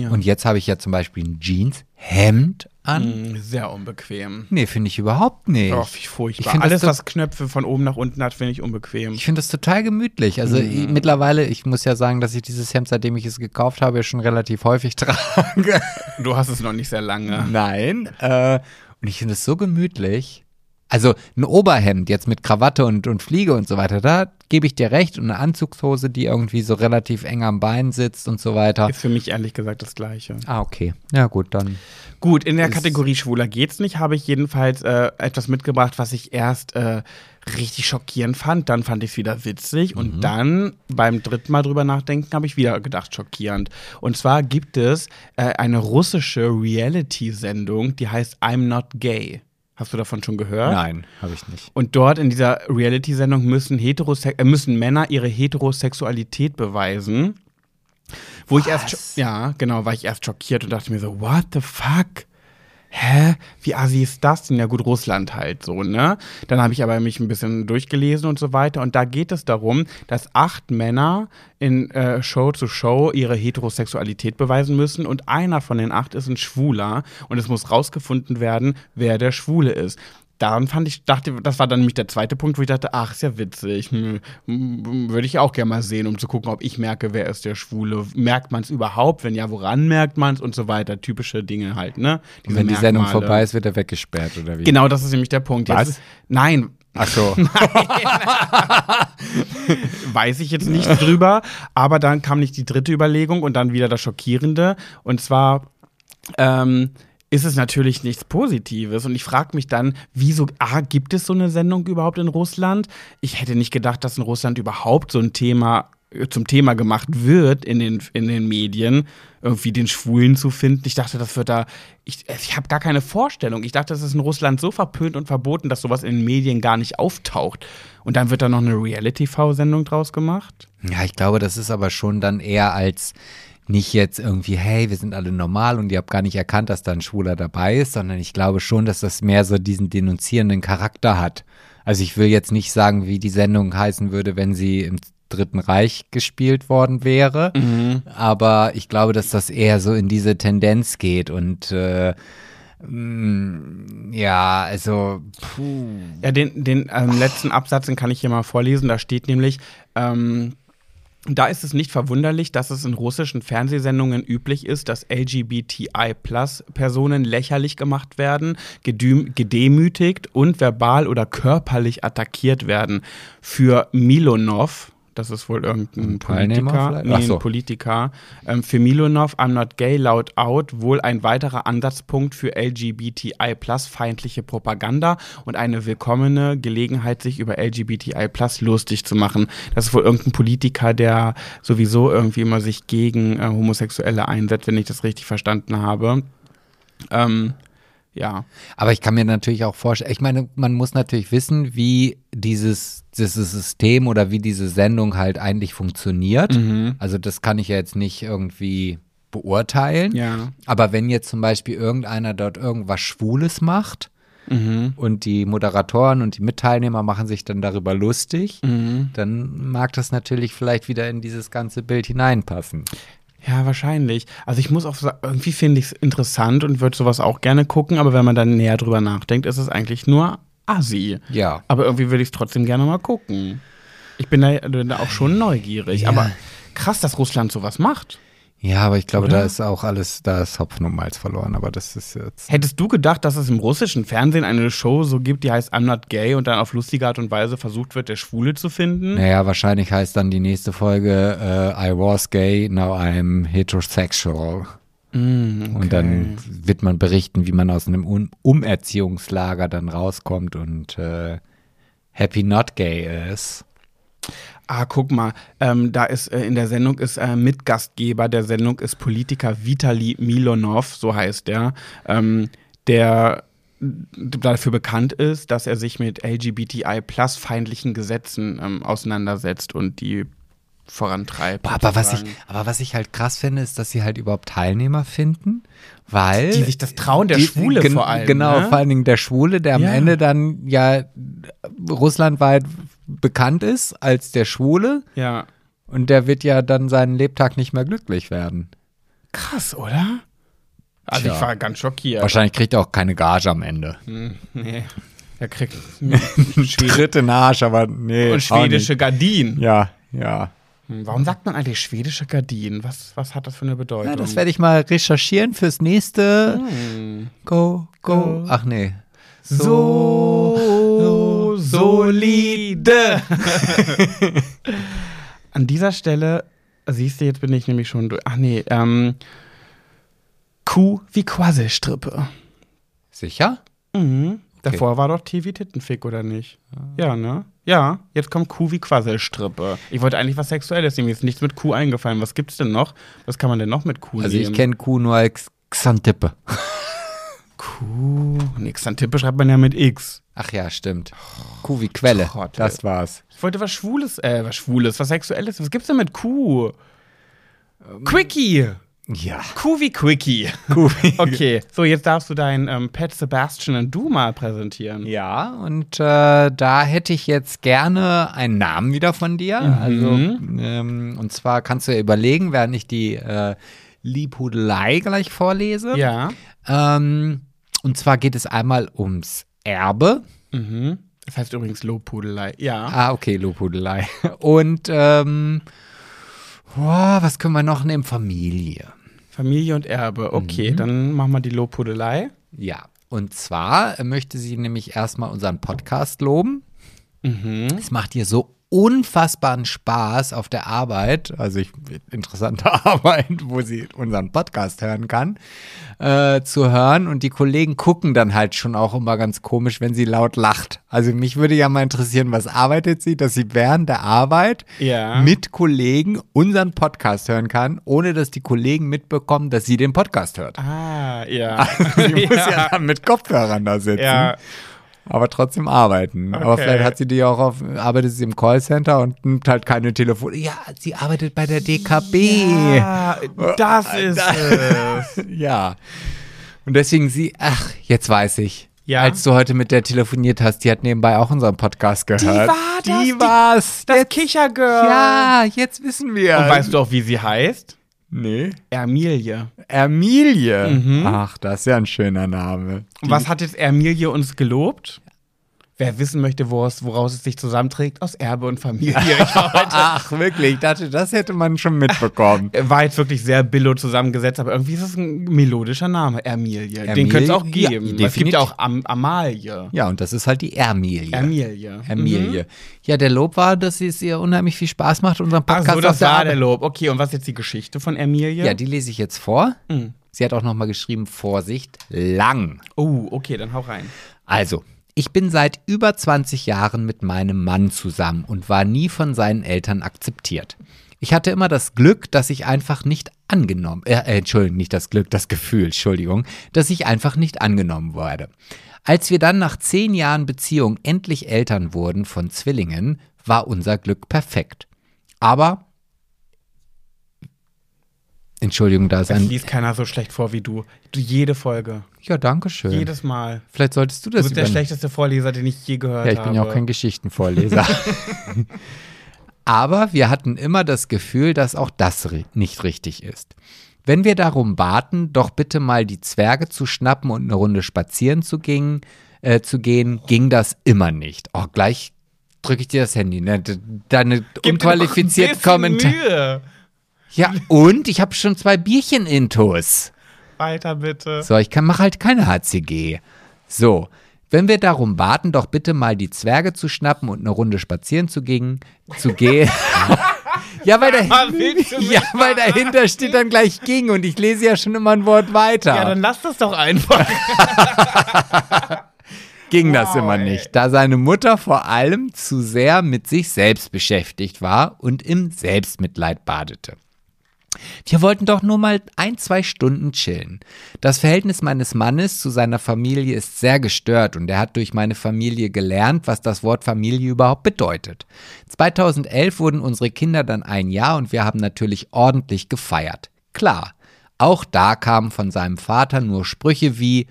Ja. Und jetzt habe ich ja zum Beispiel ein Jeans-Hemd an. Mm, Sehr unbequem. Nee, finde ich überhaupt nicht. Oh, wie furchtbar. Ich Alles, was Knöpfe von oben nach unten hat, finde ich unbequem. Ich finde das total gemütlich. Also ich, mittlerweile, ich muss ja sagen, dass ich dieses Hemd, seitdem ich es gekauft habe, schon relativ häufig [laughs] trage. du hast es noch nicht sehr lange. Nein. Äh, und ich finde es so gemütlich. Also ein Oberhemd jetzt mit Krawatte und, und Fliege und so weiter, da gebe ich dir recht. Und eine Anzugshose, die irgendwie so relativ eng am Bein sitzt und so weiter. Ist für mich ehrlich gesagt das Gleiche. Ah, okay. Ja, gut, dann. Gut, in der Kategorie Schwuler geht's nicht, habe ich jedenfalls äh, etwas mitgebracht, was ich erst äh, richtig schockierend fand. Dann fand ich es wieder witzig. Und dann beim dritten Mal drüber nachdenken, habe ich wieder gedacht, schockierend. Und zwar gibt es äh, eine russische Reality-Sendung, die heißt I'm Not Gay. Hast du davon schon gehört? Nein, habe ich nicht. Und dort in dieser Reality-Sendung müssen, äh, müssen Männer ihre Heterosexualität beweisen. Wo ich erst, Was? ja, genau, war ich erst schockiert und dachte mir so, what the fuck? Hä? Wie assi ist das denn? Ja gut, Russland halt so, ne? Dann habe ich aber mich ein bisschen durchgelesen und so weiter. Und da geht es darum, dass acht Männer in äh, Show zu Show ihre Heterosexualität beweisen müssen. Und einer von den acht ist ein Schwuler. Und es muss rausgefunden werden, wer der Schwule ist. Daran fand ich, dachte, das war dann nämlich der zweite Punkt, wo ich dachte, ach, ist ja witzig. Hm, hm, Würde ich auch gerne mal sehen, um zu gucken, ob ich merke, wer ist der Schwule. Merkt man es überhaupt? Wenn ja, woran merkt man es und so weiter. Typische Dinge halt, ne? Und Diese wenn die Sendung Merkmale. vorbei ist, wird er weggesperrt, oder wie? Genau, das ist nämlich der Punkt. Was? Jetzt, nein, Ach so. [laughs] weiß ich jetzt nicht drüber. Aber dann kam nicht die dritte Überlegung und dann wieder das Schockierende. Und zwar ähm, ist es natürlich nichts Positives. Und ich frage mich dann, wieso, A, gibt es so eine Sendung überhaupt in Russland? Ich hätte nicht gedacht, dass in Russland überhaupt so ein Thema äh, zum Thema gemacht wird in den, in den Medien, irgendwie den Schwulen zu finden. Ich dachte, das wird da, ich, ich habe gar keine Vorstellung. Ich dachte, das ist in Russland so verpönt und verboten, dass sowas in den Medien gar nicht auftaucht. Und dann wird da noch eine Reality-TV-Sendung draus gemacht. Ja, ich glaube, das ist aber schon dann eher als nicht jetzt irgendwie, hey, wir sind alle normal und ihr habt gar nicht erkannt, dass da ein Schwuler dabei ist, sondern ich glaube schon, dass das mehr so diesen denunzierenden Charakter hat. Also ich will jetzt nicht sagen, wie die Sendung heißen würde, wenn sie im Dritten Reich gespielt worden wäre, aber ich glaube, dass das eher so in diese Tendenz geht und äh, mh, ja, also puh. Ja, den, den ähm, letzten Absatz, den kann ich hier mal vorlesen. Da steht nämlich, ähm, da ist es nicht verwunderlich, dass es in russischen Fernsehsendungen üblich ist, dass LGBTI-Plus-Personen lächerlich gemacht werden, gedemütigt und verbal oder körperlich attackiert werden. Für Milonov, das ist wohl irgendein Politiker, nee, so. ein Politiker, ähm, für Milonov, I'm not gay, loud out, wohl ein weiterer Ansatzpunkt für LGBTI-Plus-feindliche Propaganda und eine willkommene Gelegenheit, sich über LGBTI-Plus lustig zu machen. Das ist wohl irgendein Politiker, der sowieso irgendwie immer sich gegen äh, Homosexuelle einsetzt, wenn ich das richtig verstanden habe. Ähm, ja. Aber ich kann mir natürlich auch vorstellen, ich meine, man muss natürlich wissen, wie dieses, dieses System oder wie diese Sendung halt eigentlich funktioniert. Mhm. Also das kann ich ja jetzt nicht irgendwie beurteilen. Ja. Aber wenn jetzt zum Beispiel irgendeiner dort irgendwas Schwules macht Mhm. und die Moderatoren und die Mitteilnehmer machen sich dann darüber lustig, Mhm. dann mag das natürlich vielleicht wieder in dieses ganze Bild hineinpassen. Ja, wahrscheinlich. Also ich muss auch sagen, irgendwie finde ich es interessant und würde sowas auch gerne gucken, aber wenn man dann näher drüber nachdenkt, ist es eigentlich nur Assi. Ja. Aber irgendwie würde ich es trotzdem gerne mal gucken. Ich bin da, da auch schon neugierig. Ja. Aber krass, dass Russland sowas macht. Ja, aber ich glaube, Oder? da ist auch alles, da ist Hopfen und Malz verloren, aber das ist jetzt. Hättest du gedacht, dass es im russischen Fernsehen eine Show so gibt, die heißt I'm Not Gay und dann auf lustige Art und Weise versucht wird, der Schwule zu finden? Naja, wahrscheinlich heißt dann die nächste Folge äh, I was gay, now I'm heterosexual. Mm, okay. Und dann wird man berichten, wie man aus einem um Umerziehungslager dann rauskommt und äh, happy not gay ist. Ah, guck mal, ähm, da ist äh, in der Sendung ist äh, Mitgastgeber der Sendung ist Politiker Vitali Milonov, so heißt der, ähm, der dafür bekannt ist, dass er sich mit LGBTI-plus-feindlichen Gesetzen ähm, auseinandersetzt und die vorantreibt. Boah, aber was ich, aber was ich halt krass finde, ist, dass sie halt überhaupt Teilnehmer finden, weil Die sich das trauen, der die- Schwule gen- vor allem. Genau, ne? vor allen Dingen der Schwule, der am Ja. Ende dann ja russlandweit bekannt ist als der Schwule Ja. und der wird ja dann seinen Lebtag nicht mehr glücklich werden. Krass, oder? Also Tja. ich war ganz schockiert. Wahrscheinlich kriegt er auch keine Gage am Ende. Hm, nee. Er kriegt Tritt in den Arsch, aber nee. und schwedische Gardinen. Ja, ja. Hm, Warum sagt man eigentlich schwedische Gardinen? Was, was hat das für eine Bedeutung? ja das werde ich mal recherchieren fürs nächste. Hm. Go, go. Ach nee. So solide. [laughs] An dieser Stelle, siehst du, jetzt bin ich nämlich schon durch. Ach nee, ähm, Kuh wie Quasselstrippe. Sicher? Mhm. Davor war doch TV Tittenfick, oder nicht? Ja, ne? Ja, jetzt kommt Kuh wie Quasselstrippe. Ich wollte eigentlich was Sexuelles nehmen, mir ist nichts mit Kuh eingefallen. Was gibt's denn noch? Was kann man denn noch mit Kuh Also ich nehmen? kenne Kuh nur als Xantippe. [laughs] Kuh. Nix, an Tippe schreibt man ja mit X. Ach ja, stimmt. Kuh wie Quelle. Trottel. Das war's. Ich wollte was Schwules, äh, was Schwules, was Sexuelles. Was gibt's denn mit Kuh? Quickie. Ja. Kuh wie Quickie. Kuh wie [laughs] Okay, so jetzt darfst du deinen ähm, Pet Sebastian und du mal präsentieren. Ja, und äh, da hätte ich jetzt gerne einen Namen wieder von dir. Also, ähm, und zwar kannst du ja überlegen, während ich die äh, Liebhudelei gleich vorlese. Ja. Ähm, und zwar geht es einmal ums Erbe. Mhm. Das heißt übrigens Lobpudelei. Ja. Ah, okay, Lobhudelei. Und ähm, boah, was können wir noch nehmen? Familie. Familie und Erbe. Okay, dann machen wir die Lobpudelei. Ja. Und zwar möchte sie nämlich erstmal unseren Podcast loben. Es macht ihr so unfassbaren Spaß auf der Arbeit, also ich, interessante [laughs] Arbeit, wo sie unseren Podcast hören kann, äh, zu hören. Und die Kollegen gucken dann halt schon auch immer ganz komisch, wenn sie laut lacht. Also mich würde ja mal interessieren, was arbeitet sie, dass sie während der Arbeit Ja. mit Kollegen unseren Podcast hören kann, ohne dass die Kollegen mitbekommen, dass sie den Podcast hört. Ah, ja. [laughs] Sie [laughs] muss ja dann mit Kopfhörern da sitzen ja. Aber trotzdem arbeiten. Aber Okay. vielleicht hat sie die auch auf, arbeitet sie im Callcenter und nimmt halt keine Telefon. Ja, sie arbeitet bei der DKB. Ja, das ist es. [laughs] Ja. Und deswegen sie, ach, jetzt weiß ich. Ja. Als du heute mit der telefoniert hast, die hat nebenbei auch unseren Podcast gehört. war das, Die die- war's. Das Jetzt, Kichergirl. ja, jetzt wissen wir. Und weißt du auch, wie sie heißt? Nee. Ermilie. Ermilie. Ach, das ist ja ein schöner Name. Und was hat jetzt Ermilie uns gelobt? Wer wissen möchte, woraus, woraus es sich zusammenträgt, aus Erbe und Familie. [laughs] Ach, wirklich, ich dachte, das hätte man schon mitbekommen. [laughs] war jetzt wirklich sehr billo zusammengesetzt, aber irgendwie ist es ein melodischer Name, Ermilie. Den Ermilie? könnte es auch Ja, geben. es gibt ja auch Am Amalie. Ja, und das ist halt die Ermilie. Ermilie. Ermilie. Ja, der Lob war, dass es ihr unheimlich viel Spaß macht, unseren Ach Podcast so, auf das war der Lob. Okay, und was ist jetzt die Geschichte von Ermilie? Ja, die lese ich jetzt vor. Mhm. Sie hat auch nochmal geschrieben, Vorsicht, lang. Oh, okay, dann hau rein. Also, ich bin seit über 20 Jahren mit meinem Mann zusammen und war nie von seinen Eltern akzeptiert. Ich hatte immer das Glück, dass ich einfach nicht angenommen, äh, äh, Entschuldigung, nicht das Glück, das Gefühl, Entschuldigung, dass ich einfach nicht angenommen wurde. Als wir dann nach zehn Jahren Beziehung endlich Eltern wurden von Zwillingen, war unser Glück perfekt. Aber, Entschuldigung, da ist Es ein, liest keiner so schlecht vor wie du. Du jede Folge. ja, danke schön. Jedes Mal. Vielleicht solltest du Du das bist der schlechteste Vorleser, den ich je gehört Ja, ich habe. bin ja auch kein Geschichtenvorleser. [laughs] Aber wir hatten immer das Gefühl, dass auch das nicht richtig ist. Wenn wir darum baten, doch bitte mal die Zwerge zu schnappen und eine Runde spazieren zu gehen, äh, zu gehen ging das immer nicht. Oh, gleich drücke ich dir das Handy. Ne? Deine Gib dir Ja, und ich habe schon zwei Bierchen intus. Weiter bitte. So, ich kann mach halt keine HCG. So, wenn wir darum baten, doch bitte mal die Zwerge zu schnappen und eine Runde spazieren zu gehen, zu gehen. [laughs] ja, weil, Ah, willst du da, mich ja, weil dahinter steht dann gleich ging und ich lese ja schon immer ein Wort weiter. Ja, dann lass das doch einfach. [laughs] ging das Wow, immer ey. nicht, da seine Mutter vor allem zu sehr mit sich selbst beschäftigt war und im Selbstmitleid badete. Wir wollten doch nur mal ein, zwei Stunden chillen. Das Verhältnis meines Mannes zu seiner Familie ist sehr gestört und er hat durch meine Familie gelernt, was das Wort Familie überhaupt bedeutet. 2011 wurden unsere Kinder dann ein Jahr und wir haben natürlich ordentlich gefeiert. Klar, auch da kamen von seinem Vater nur Sprüche wie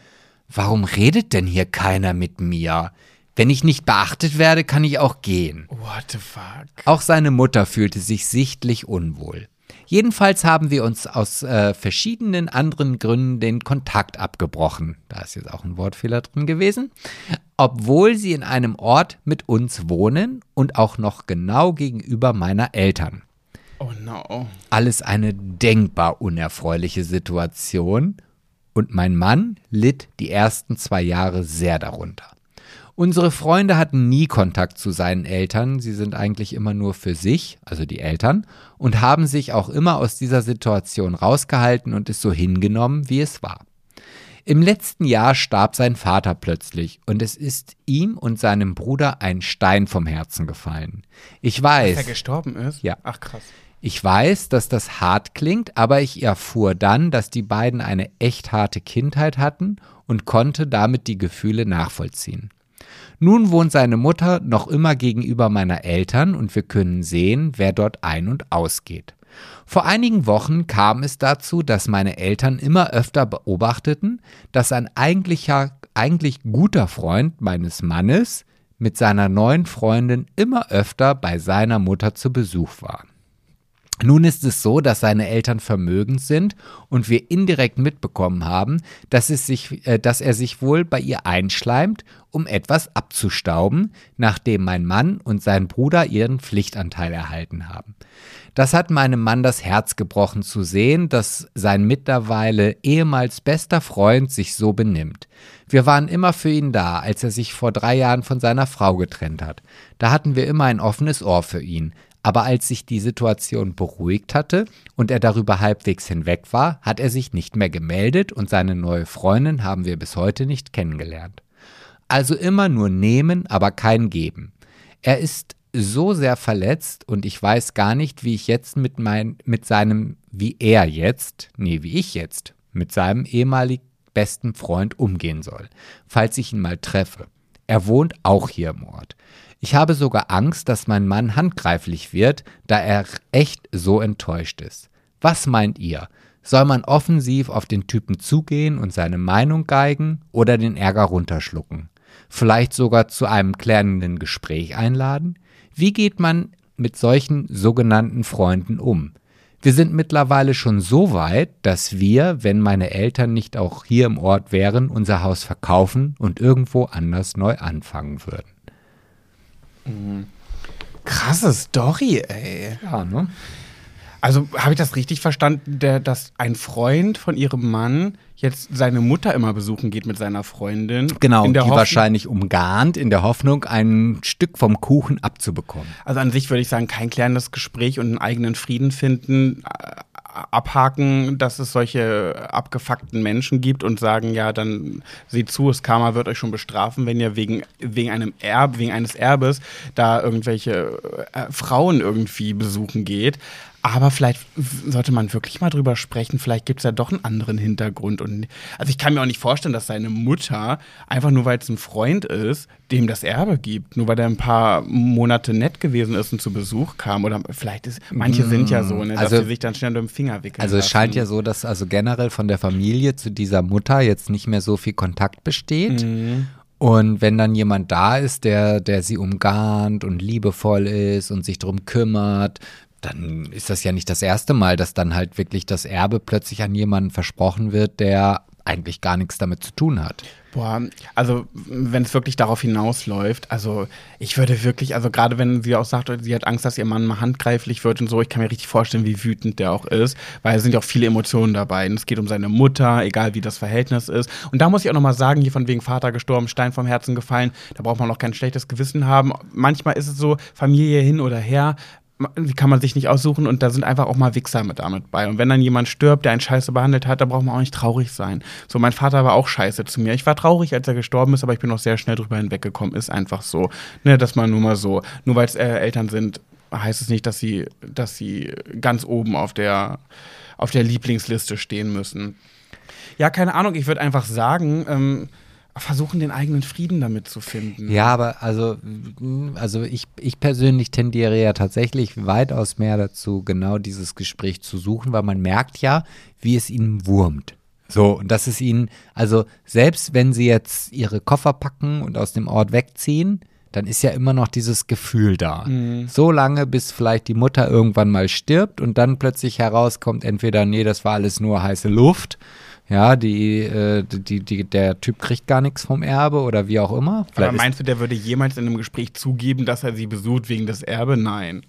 Warum redet denn hier keiner mit mir? Wenn ich nicht beachtet werde, kann ich auch gehen. What the fuck? Auch seine Mutter fühlte sich sichtlich unwohl. Jedenfalls haben wir uns aus äh, verschiedenen anderen Gründen den Kontakt abgebrochen. Da ist jetzt auch ein Wortfehler drin gewesen. Obwohl sie in einem Ort mit uns wohnen und auch noch genau gegenüber meiner Eltern. Oh no. Alles eine denkbar unerfreuliche Situation und mein Mann litt die ersten zwei Jahre sehr darunter. Unsere Freunde hatten nie Kontakt zu seinen Eltern, sie sind eigentlich immer nur für sich, also die Eltern, und haben sich auch immer aus dieser Situation rausgehalten und es so hingenommen, wie es war. Im letzten Jahr starb sein Vater plötzlich und es ist ihm und seinem Bruder ein Stein vom Herzen gefallen. Ich weiß. Dass er gestorben ist? Ja. Ach krass. Ich weiß, dass das hart klingt, aber ich erfuhr dann, dass die beiden eine echt harte Kindheit hatten und konnte damit die Gefühle nachvollziehen. Nun wohnt seine Mutter noch immer gegenüber meiner Eltern und wir können sehen, wer dort ein- und ausgeht. Vor einigen Wochen kam es dazu, dass meine Eltern immer öfter beobachteten, dass ein eigentlicher, eigentlich guter Freund meines Mannes mit seiner neuen Freundin immer öfter bei seiner Mutter zu Besuch war. Nun ist es so, dass seine Eltern vermögend sind und wir indirekt mitbekommen haben, dass, sich, äh, dass er sich wohl bei ihr einschleimt, um etwas abzustauben, nachdem mein Mann und sein Bruder ihren Pflichtanteil erhalten haben. Das hat meinem Mann das Herz gebrochen zu sehen, dass sein mittlerweile ehemals bester Freund sich so benimmt. Wir waren immer für ihn da, als er sich vor drei Jahren von seiner Frau getrennt hat. Da hatten wir immer ein offenes Ohr für ihn. Aber als sich die Situation beruhigt hatte und er darüber halbwegs hinweg war, hat er sich nicht mehr gemeldet und seine neue Freundin haben wir bis heute nicht kennengelernt. Also immer nur nehmen, aber kein geben. Er ist so sehr verletzt und ich weiß gar nicht, wie ich jetzt mit mein, mit seinem, wie er jetzt, nee, wie ich jetzt, mit seinem ehemaligen besten Freund umgehen soll, falls ich ihn mal treffe. Er wohnt auch hier im Ort. Ich habe sogar Angst, dass mein Mann handgreiflich wird, da er echt so enttäuscht ist. Was meint ihr? Soll man offensiv auf den Typen zugehen und seine Meinung geigen oder den Ärger runterschlucken? Vielleicht sogar zu einem klärenden Gespräch einladen? Wie geht man mit solchen sogenannten Freunden um? Wir sind mittlerweile schon so weit, dass wir, wenn meine Eltern nicht auch hier im Ort wären, unser Haus verkaufen und irgendwo anders neu anfangen würden. Krasse Story, ey. Ja, ne? Also habe ich das richtig verstanden, der, dass ein Freund von ihrem Mann jetzt seine Mutter immer besuchen geht mit seiner Freundin? Genau, in der die Hoffnung- wahrscheinlich umgarnt, in der Hoffnung, ein Stück vom Kuchen abzubekommen. Also an sich würde ich sagen, kein klärendes Gespräch und einen eigenen Frieden finden, äh, abhaken, dass es solche abgefuckten Menschen gibt und sagen, ja, dann seht zu, das Karma wird euch schon bestrafen, wenn ihr wegen, wegen einem Erb, wegen eines Erbes da irgendwelche äh, Frauen irgendwie besuchen geht. Aber vielleicht sollte man wirklich mal drüber sprechen. Vielleicht gibt es ja doch einen anderen Hintergrund. Und also ich kann mir auch nicht vorstellen, dass seine Mutter, einfach nur weil es ein Freund ist, dem das Erbe gibt. Nur weil der ein paar Monate nett gewesen ist und zu Besuch kam. Oder vielleicht ist, manche sind ja so, ne, dass Also- sie sich dann schnell unter den Finger wickeln. Also es lassen. scheint ja so, dass also generell von der Familie zu dieser Mutter jetzt nicht mehr so viel Kontakt besteht. Mhm. Und wenn dann jemand da ist, der, der sie umgarnt und liebevoll ist und sich drum kümmert, dann ist das ja nicht das erste Mal, dass dann halt wirklich das Erbe plötzlich an jemanden versprochen wird, der eigentlich gar nichts damit zu tun hat. Boah, also wenn es wirklich darauf hinausläuft, also ich würde wirklich, also gerade wenn sie auch sagt, sie hat Angst, dass ihr Mann mal handgreiflich wird und so, ich kann mir richtig vorstellen, wie wütend der auch ist, weil es sind ja auch viele Emotionen dabei. Und es geht um seine Mutter, egal wie das Verhältnis ist. Und da muss ich auch nochmal sagen, hier von wegen Vater gestorben, Stein vom Herzen gefallen, da braucht man auch kein schlechtes Gewissen haben. Manchmal ist es so, Familie hin oder her, die kann man sich nicht aussuchen und da sind einfach auch mal Wichser mit damit bei. Und wenn dann jemand stirbt, der einen scheiße behandelt hat, da braucht man auch nicht traurig sein. So, mein Vater war auch scheiße zu mir. Ich war traurig, als er gestorben ist, aber ich bin auch sehr schnell drüber hinweggekommen. Ist einfach so. Ne, dass man nur mal so, nur weil es äh, Eltern sind, heißt es nicht, dass sie, dass sie ganz oben auf der, auf der Lieblingsliste stehen müssen. Ja, keine Ahnung, ich würde einfach sagen, ähm, versuchen, den eigenen Frieden damit zu finden. Ja, aber also, also ich, ich persönlich tendiere ja tatsächlich weitaus mehr dazu, genau dieses Gespräch zu suchen, weil man merkt ja, wie es ihnen wurmt. So, und dass es ihnen, also selbst wenn sie jetzt ihre Koffer packen und aus dem Ort wegziehen, dann ist ja immer noch dieses Gefühl da. So lange, bis vielleicht die Mutter irgendwann mal stirbt und dann plötzlich herauskommt, entweder, nee, das war alles nur heiße Luft, ja, die, äh, die, die, der Typ kriegt gar nichts vom Erbe oder wie auch immer. Aber Vielleicht ist- meinst du, der würde jemals in einem Gespräch zugeben, dass er sie besucht wegen des Erbe? Nein.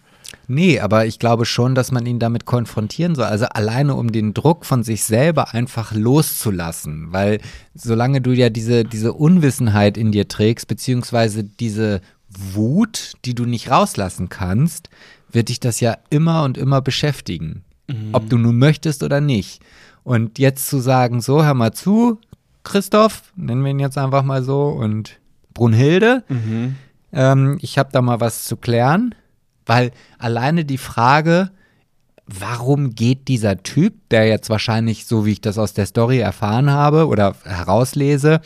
Nee, aber ich glaube schon, dass man ihn damit konfrontieren soll. Also alleine um den Druck von sich selber einfach loszulassen. Weil solange du ja diese, diese Unwissenheit in dir trägst, beziehungsweise diese Wut, die du nicht rauslassen kannst, wird dich das ja immer und immer beschäftigen. Mhm. Ob du nun möchtest oder nicht. Und jetzt zu sagen, so, hör mal zu, Christoph, nennen wir ihn jetzt einfach mal so, und Brunhilde, mhm. ähm, ich habe da mal was zu klären, weil alleine die Frage, warum geht dieser Typ, der jetzt wahrscheinlich, so wie ich das aus der Story erfahren habe oder herauslese,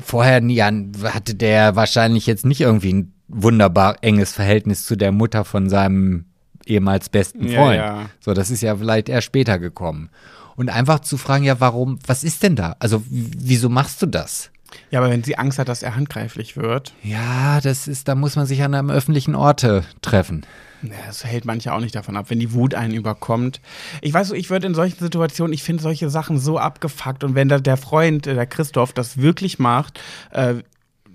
vorher ja, hatte der wahrscheinlich jetzt nicht irgendwie ein wunderbar enges Verhältnis zu der Mutter von seinem ehemals besten Freund. Ja, ja. So, das ist ja vielleicht eher später gekommen. Und einfach zu fragen, ja, warum, was ist denn da? Also, wieso machst du das? Ja, aber wenn sie Angst hat, dass er handgreiflich wird. Ja, das ist, da muss man sich an einem öffentlichen Orte treffen. Ja, das hält manche auch nicht davon ab, wenn die Wut einen überkommt. Ich weiß so, ich würde in solchen Situationen, ich finde solche Sachen so abgefuckt und wenn der Freund, der Christoph, das wirklich macht, äh,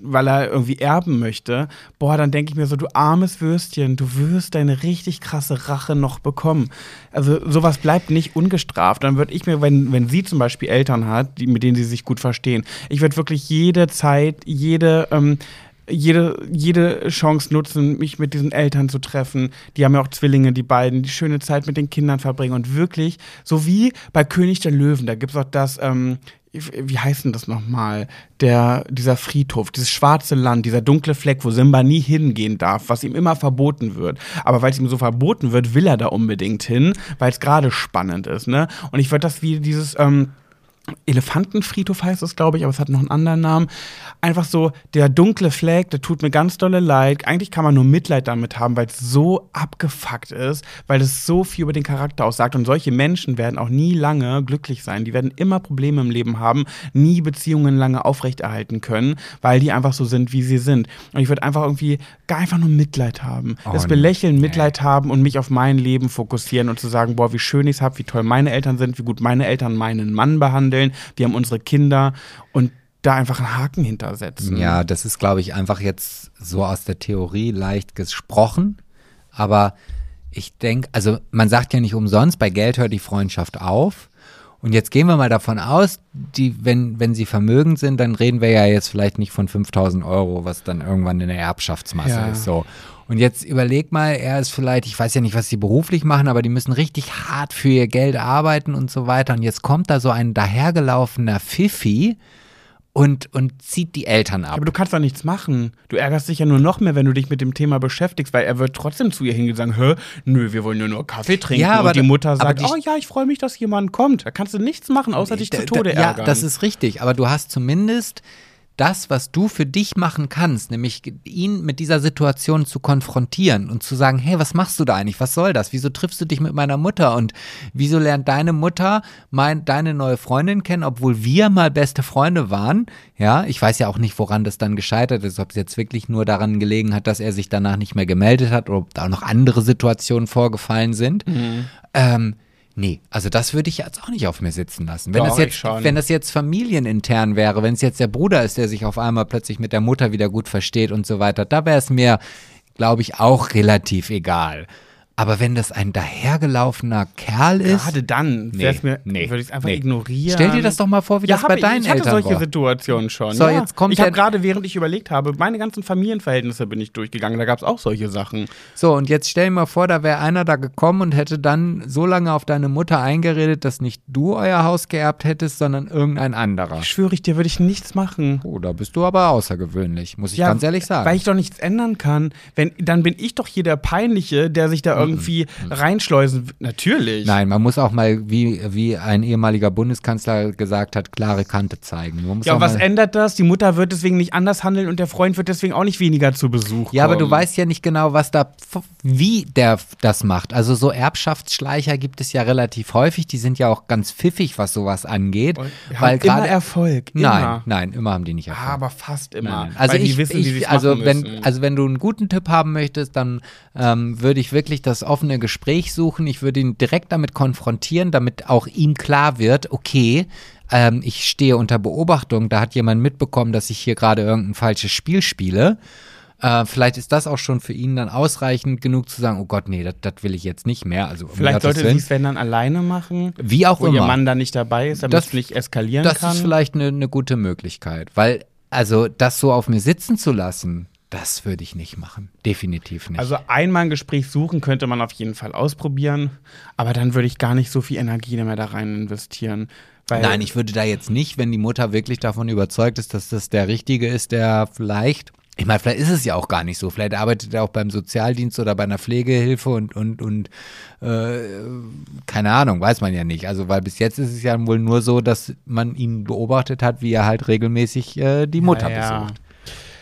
weil er irgendwie erben möchte, boah, dann denke ich mir so, du armes Würstchen, du wirst deine richtig krasse Rache noch bekommen. Also sowas bleibt nicht ungestraft. Dann würde ich mir, wenn, wenn sie zum Beispiel Eltern hat, die, mit denen sie sich gut verstehen, ich würde wirklich jede Zeit, jede ähm, jede, jede Chance nutzen, mich mit diesen Eltern zu treffen. Die haben ja auch Zwillinge, die beiden, die schöne Zeit mit den Kindern verbringen und wirklich, so wie bei König der Löwen, da gibt es auch das, ähm, wie heißt denn das nochmal? Der, dieser Friedhof, dieses schwarze Land, dieser dunkle Fleck, wo Simba nie hingehen darf, was ihm immer verboten wird. Aber weil es ihm so verboten wird, will er da unbedingt hin, weil es gerade spannend ist, ne? Und ich würde das wie dieses, ähm, Elefantenfriedhof heißt es, glaube ich, aber es hat noch einen anderen Namen. Einfach so, der dunkle Fleck, der tut mir ganz dolle leid. Eigentlich kann man nur Mitleid damit haben, weil es so abgefuckt ist, weil es so viel über den Charakter aussagt. Und solche Menschen werden auch nie lange glücklich sein. Die werden immer Probleme im Leben haben, nie Beziehungen lange aufrechterhalten können, weil die einfach so sind, wie sie sind. Und ich würde einfach irgendwie gar einfach nur Mitleid haben. Oh, das Belächeln, nee. Mitleid haben und mich auf mein Leben fokussieren und zu sagen, boah, wie schön ich es habe, wie toll meine Eltern sind, wie gut meine Eltern meinen Mann behandeln vorstellen, wir haben unsere Kinder und da einfach einen Haken hintersetzen. Ja, das ist, glaube ich, einfach jetzt so aus der Theorie leicht gesprochen. Aber ich denke, also man sagt ja nicht umsonst, bei Geld hört die Freundschaft auf. Und jetzt gehen wir mal davon aus, die, wenn, wenn sie vermögend sind, dann reden wir ja jetzt vielleicht nicht von 5000 Euro, was dann irgendwann in der Erbschaftsmasse ja. ist. So. Und jetzt überleg mal, er ist vielleicht, ich weiß ja nicht, was sie beruflich machen, aber die müssen richtig hart für ihr Geld arbeiten und so weiter. Und jetzt kommt da so ein dahergelaufener Pfiffi, und, und zieht die Eltern ab. Aber du kannst da nichts machen. Du ärgerst dich ja nur noch mehr, wenn du dich mit dem Thema beschäftigst, weil er wird trotzdem zu ihr hingehen und sagen, hä, nö, wir wollen ja nur Kaffee trinken. Ja, aber und die Mutter sagt, die, oh ja, ich freue mich, dass jemand kommt. Da kannst du nichts machen, außer dich zu Tode ärgern. Ja, das ist richtig. Aber du hast zumindest das, was du für dich machen kannst, nämlich ihn mit dieser Situation zu konfrontieren und zu sagen, hey, was machst du da eigentlich? Was soll das? Wieso triffst du dich mit meiner Mutter? Und wieso lernt deine Mutter mein, deine neue Freundin kennen, obwohl wir mal beste Freunde waren? Ja, ich weiß ja auch nicht, woran das dann gescheitert ist, ob es jetzt wirklich nur daran gelegen hat, dass er sich danach nicht mehr gemeldet hat oder ob da auch noch andere Situationen vorgefallen sind. Mhm. Ähm, Nee, also das würde ich jetzt auch nicht auf mir sitzen lassen. Wenn, Doch, das, jetzt, wenn das jetzt familienintern wäre, wenn es jetzt der Bruder ist, der sich auf einmal plötzlich mit der Mutter wieder gut versteht und so weiter, da wäre es mir, glaube ich, auch relativ egal. Aber wenn das ein dahergelaufener Kerl ist. Gerade dann nee, mir, nee, würde ich es einfach nee. ignorieren. Stell dir das doch mal vor, wie ja, das bei ich, deinen ich hatte Eltern solche war. Situationen schon. So, ja. jetzt kommt ich habe gerade, während ich überlegt habe, meine ganzen Familienverhältnisse bin ich durchgegangen. Da gab es auch solche Sachen. So, und jetzt stell dir mal vor, da wäre einer da gekommen und hätte dann so lange auf deine Mutter eingeredet, dass nicht du euer Haus geerbt hättest, sondern irgendein anderer. Schwöre ich dir, würde ich nichts machen. Oh, da bist du aber außergewöhnlich, muss ich ja, ganz ehrlich sagen. Weil ich doch nichts ändern kann. Wenn, dann bin ich doch hier der Peinliche, der sich da mhm. Irgendwie mhm. rein reinschleusen. Natürlich. Nein, man muss auch mal, wie, wie ein ehemaliger Bundeskanzler gesagt hat, klare Kante zeigen. ja, was ändert das? Die Mutter wird deswegen nicht anders handeln und der Freund wird deswegen auch nicht weniger zu Besuch Ja, aber du weißt ja nicht genau, was da, wie der das macht. Also so Erbschaftsschleicher gibt es ja relativ häufig. Die sind ja auch ganz pfiffig, was sowas angeht. Und weil immer Erfolg. Immer. Nein, nein, immer haben die nicht Erfolg. aber fast immer. Nein, Also ich, wissen, ich also wenn, also wenn du einen guten Tipp haben möchtest, dann ähm, würde ich wirklich das offene Gespräch suchen, ich würde ihn direkt damit konfrontieren, damit auch ihm klar wird, okay, ähm, ich stehe unter Beobachtung, da hat jemand mitbekommen, dass ich hier gerade irgendein falsches Spiel spiele. Äh, vielleicht ist das auch schon für ihn dann ausreichend genug zu sagen, oh Gott, nee, das will ich jetzt nicht mehr. Also um Vielleicht sollte sie es, wenn dann alleine machen, Wie auch wo immer. ihr Mann da nicht dabei ist, damit Das- es nicht eskalieren das kann. ist vielleicht eine, eine gute Möglichkeit, weil also das so auf mir sitzen zu lassen, das würde ich nicht machen. Definitiv nicht. Also einmal ein Gespräch suchen könnte man auf jeden Fall ausprobieren, aber dann würde ich gar nicht so viel Energie mehr da rein investieren. Nein, ich würde da jetzt nicht, wenn die Mutter wirklich davon überzeugt ist, dass das der Richtige ist, der vielleicht, ich meine, vielleicht ist es ja auch gar nicht so. Vielleicht arbeitet er auch beim Sozialdienst oder bei einer Pflegehilfe und, und, und äh, keine Ahnung, weiß man ja nicht. Also, weil bis jetzt ist es ja wohl nur so, dass man ihn beobachtet hat, wie er halt regelmäßig äh, die Mutter ja. besucht. Ja,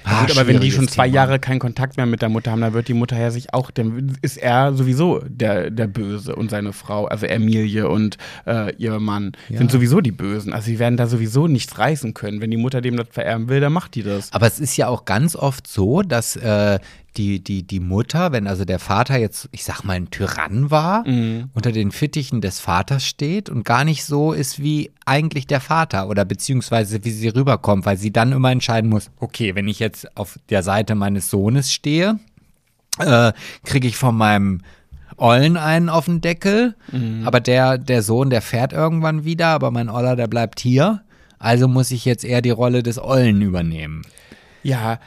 gut, aber wenn die schon zwei Thema. Jahre keinen Kontakt mehr mit der Mutter haben, dann wird die Mutter ja sich auch, dann ist er sowieso der, der Böse und seine Frau, also Emilie und äh, ihr Mann Ja. sind sowieso die Bösen. Also sie werden da sowieso nichts reißen können. Wenn die Mutter dem das vererben will, dann macht die das. Aber es ist ja auch ganz oft so, dass äh, die, die, die Mutter, wenn also der Vater jetzt, ich sag mal, ein Tyrann war, unter den Fittichen des Vaters steht und gar nicht so ist wie eigentlich der Vater oder beziehungsweise wie sie rüberkommt, weil sie dann immer entscheiden muss, okay, wenn ich jetzt auf der Seite meines Sohnes stehe, äh, kriege ich von meinem Ollen einen auf den Deckel, aber der, der Sohn, der fährt irgendwann wieder, aber mein Oller, der bleibt hier. Also muss ich jetzt eher die Rolle des Ollen übernehmen. Ja,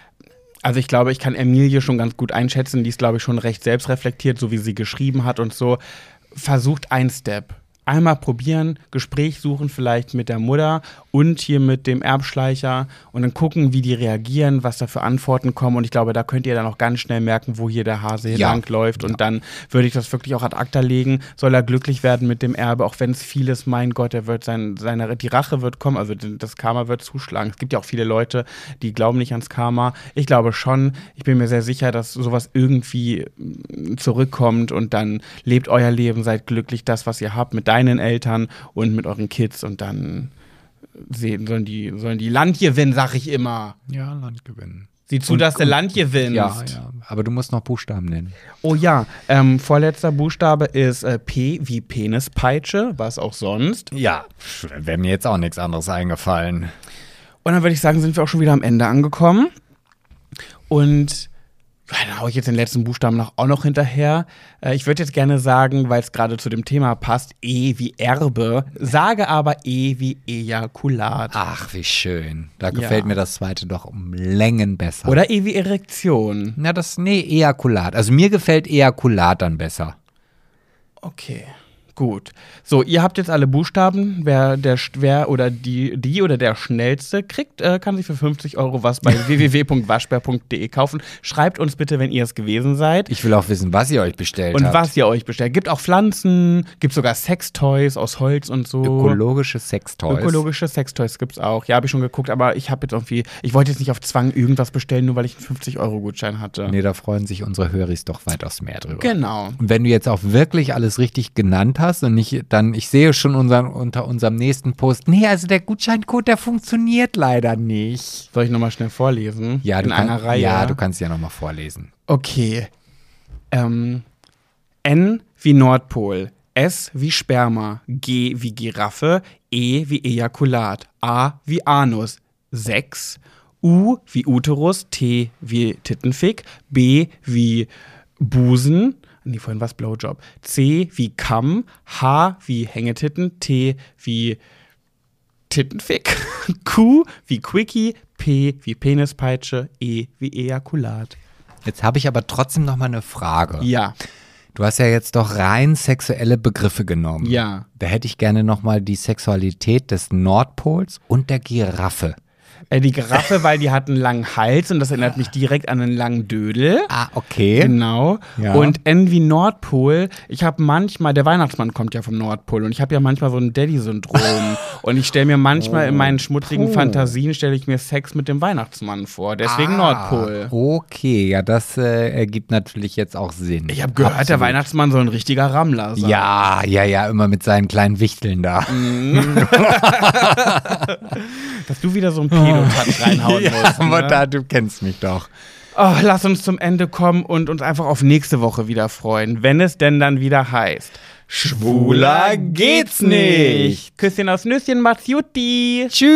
also ich glaube, ich kann Emilie schon ganz gut einschätzen. Die ist, glaube ich, schon recht selbstreflektiert, so wie sie geschrieben hat und so. Versucht ein Step. Einmal probieren, Gespräch suchen vielleicht mit der Mutter und hier mit dem Erbschleicher und dann gucken, wie die reagieren, was da für Antworten kommen. Und ich glaube, da könnt ihr dann auch ganz schnell merken, wo hier der Hase Ja. läuft. Und dann würde ich das wirklich auch ad acta legen. Soll er glücklich werden mit dem Erbe, auch wenn es vieles, mein Gott, er wird sein, seine, die Rache wird kommen, also das Karma wird zuschlagen. Es gibt ja auch viele Leute, die glauben nicht ans Karma. Ich glaube schon, ich bin mir sehr sicher, dass sowas irgendwie mm, zurückkommt und dann lebt euer Leben, seid glücklich, das, was ihr habt, mit deinen Eltern und mit euren Kids und dann sehen, sollen die, sollen die Land gewinnen, sag ich immer. Ja, Land gewinnen. Sieh zu, Und- dass du Land gewinnst. Ja, ja. Aber du musst noch Buchstaben nennen. Oh ja, ähm, vorletzter Buchstabe ist äh, P wie Penispeitsche, was auch sonst. Ja, wäre mir jetzt auch nichts anderes eingefallen. Und dann würde ich sagen, sind wir auch schon wieder am Ende angekommen. Und ja, dann hau ich jetzt den letzten Buchstaben noch, auch noch hinterher. Äh, ich würde jetzt gerne sagen, weil es gerade zu dem Thema passt, E wie Erbe, sage aber E wie Ejakulat. Ach, wie schön. Da Ja. gefällt mir das zweite doch um Längen besser. Oder E wie Erektion. Na, das, nee, Ejakulat. Also mir gefällt Ejakulat dann besser. Okay. Gut. So, ihr habt jetzt alle Buchstaben. Wer, der, wer oder die, die oder der Schnellste kriegt, äh, kann sich für 50 Euro was bei [laughs] www.waschbär.de kaufen. Schreibt uns bitte, wenn ihr es gewesen seid. Ich will auch wissen, was ihr euch bestellt Und habt. was ihr euch bestellt. Gibt auch Pflanzen, gibt sogar Sextoys aus Holz und so. Ökologische Sextoys. Ökologische Sextoys gibt's auch. Ja, habe ich schon geguckt, aber ich habe jetzt irgendwie, ich wollte jetzt nicht auf Zwang irgendwas bestellen, nur weil ich einen 50-Euro-Gutschein hatte. Nee, da freuen sich unsere Höris doch weitaus mehr drüber. Genau. Und wenn du jetzt auch wirklich alles richtig genannt hast und nicht, dann, ich sehe schon unseren, unter unserem nächsten Post, nee, also der Gutscheincode, der funktioniert leider nicht. Soll ich nochmal schnell vorlesen? Ja, In du, kann, einer Reihe. ja, du kannst ja nochmal vorlesen. Okay. Ähm, N wie Nordpol, S wie Sperma, G wie Giraffe, E wie Ejakulat, A wie Anus, 6, U wie Uterus, T wie Tittenfick, B wie Busen, nee, vorhin was Blowjob, C wie Kamm, H wie Hängetitten, T wie Tittenfick, [laughs] Q wie Quickie, P wie Penispeitsche, E wie Ejakulat. Jetzt habe ich aber trotzdem noch mal eine Frage. Ja, Du hast ja jetzt doch rein sexuelle Begriffe genommen. ja. Da hätte ich gerne noch mal die Sexualität des Nordpols und der Giraffe. Äh, die Giraffe, weil die hat einen langen Hals und das erinnert mich direkt an einen langen Dödel. Ah, okay. Genau. Ja. Und N wie Nordpol. Ich habe manchmal, der Weihnachtsmann kommt ja vom Nordpol und ich habe ja manchmal so ein Daddy-Syndrom. [laughs] und ich stelle mir manchmal in meinen schmutzigen Puh. Fantasien, stelle ich mir Sex mit dem Weihnachtsmann vor. Deswegen Ah, Nordpol. Okay, ja, das äh, ergibt natürlich jetzt auch Sinn. Ich habe gehört, der Absolut. Weihnachtsmann soll ein richtiger Rammler sein. Ja, ja, ja, immer mit seinen kleinen Wichteln da. [laughs] Dass du wieder so einen Pedotouch [laughs] reinhauen musst. Ne? Mutter, du kennst mich doch. Oh, lass uns zum Ende kommen und uns einfach auf nächste Woche wieder freuen, wenn es denn dann wieder heißt. Schwuler geht's nicht. Küsschen aus Nüsschen, Matjuti. Tschüss.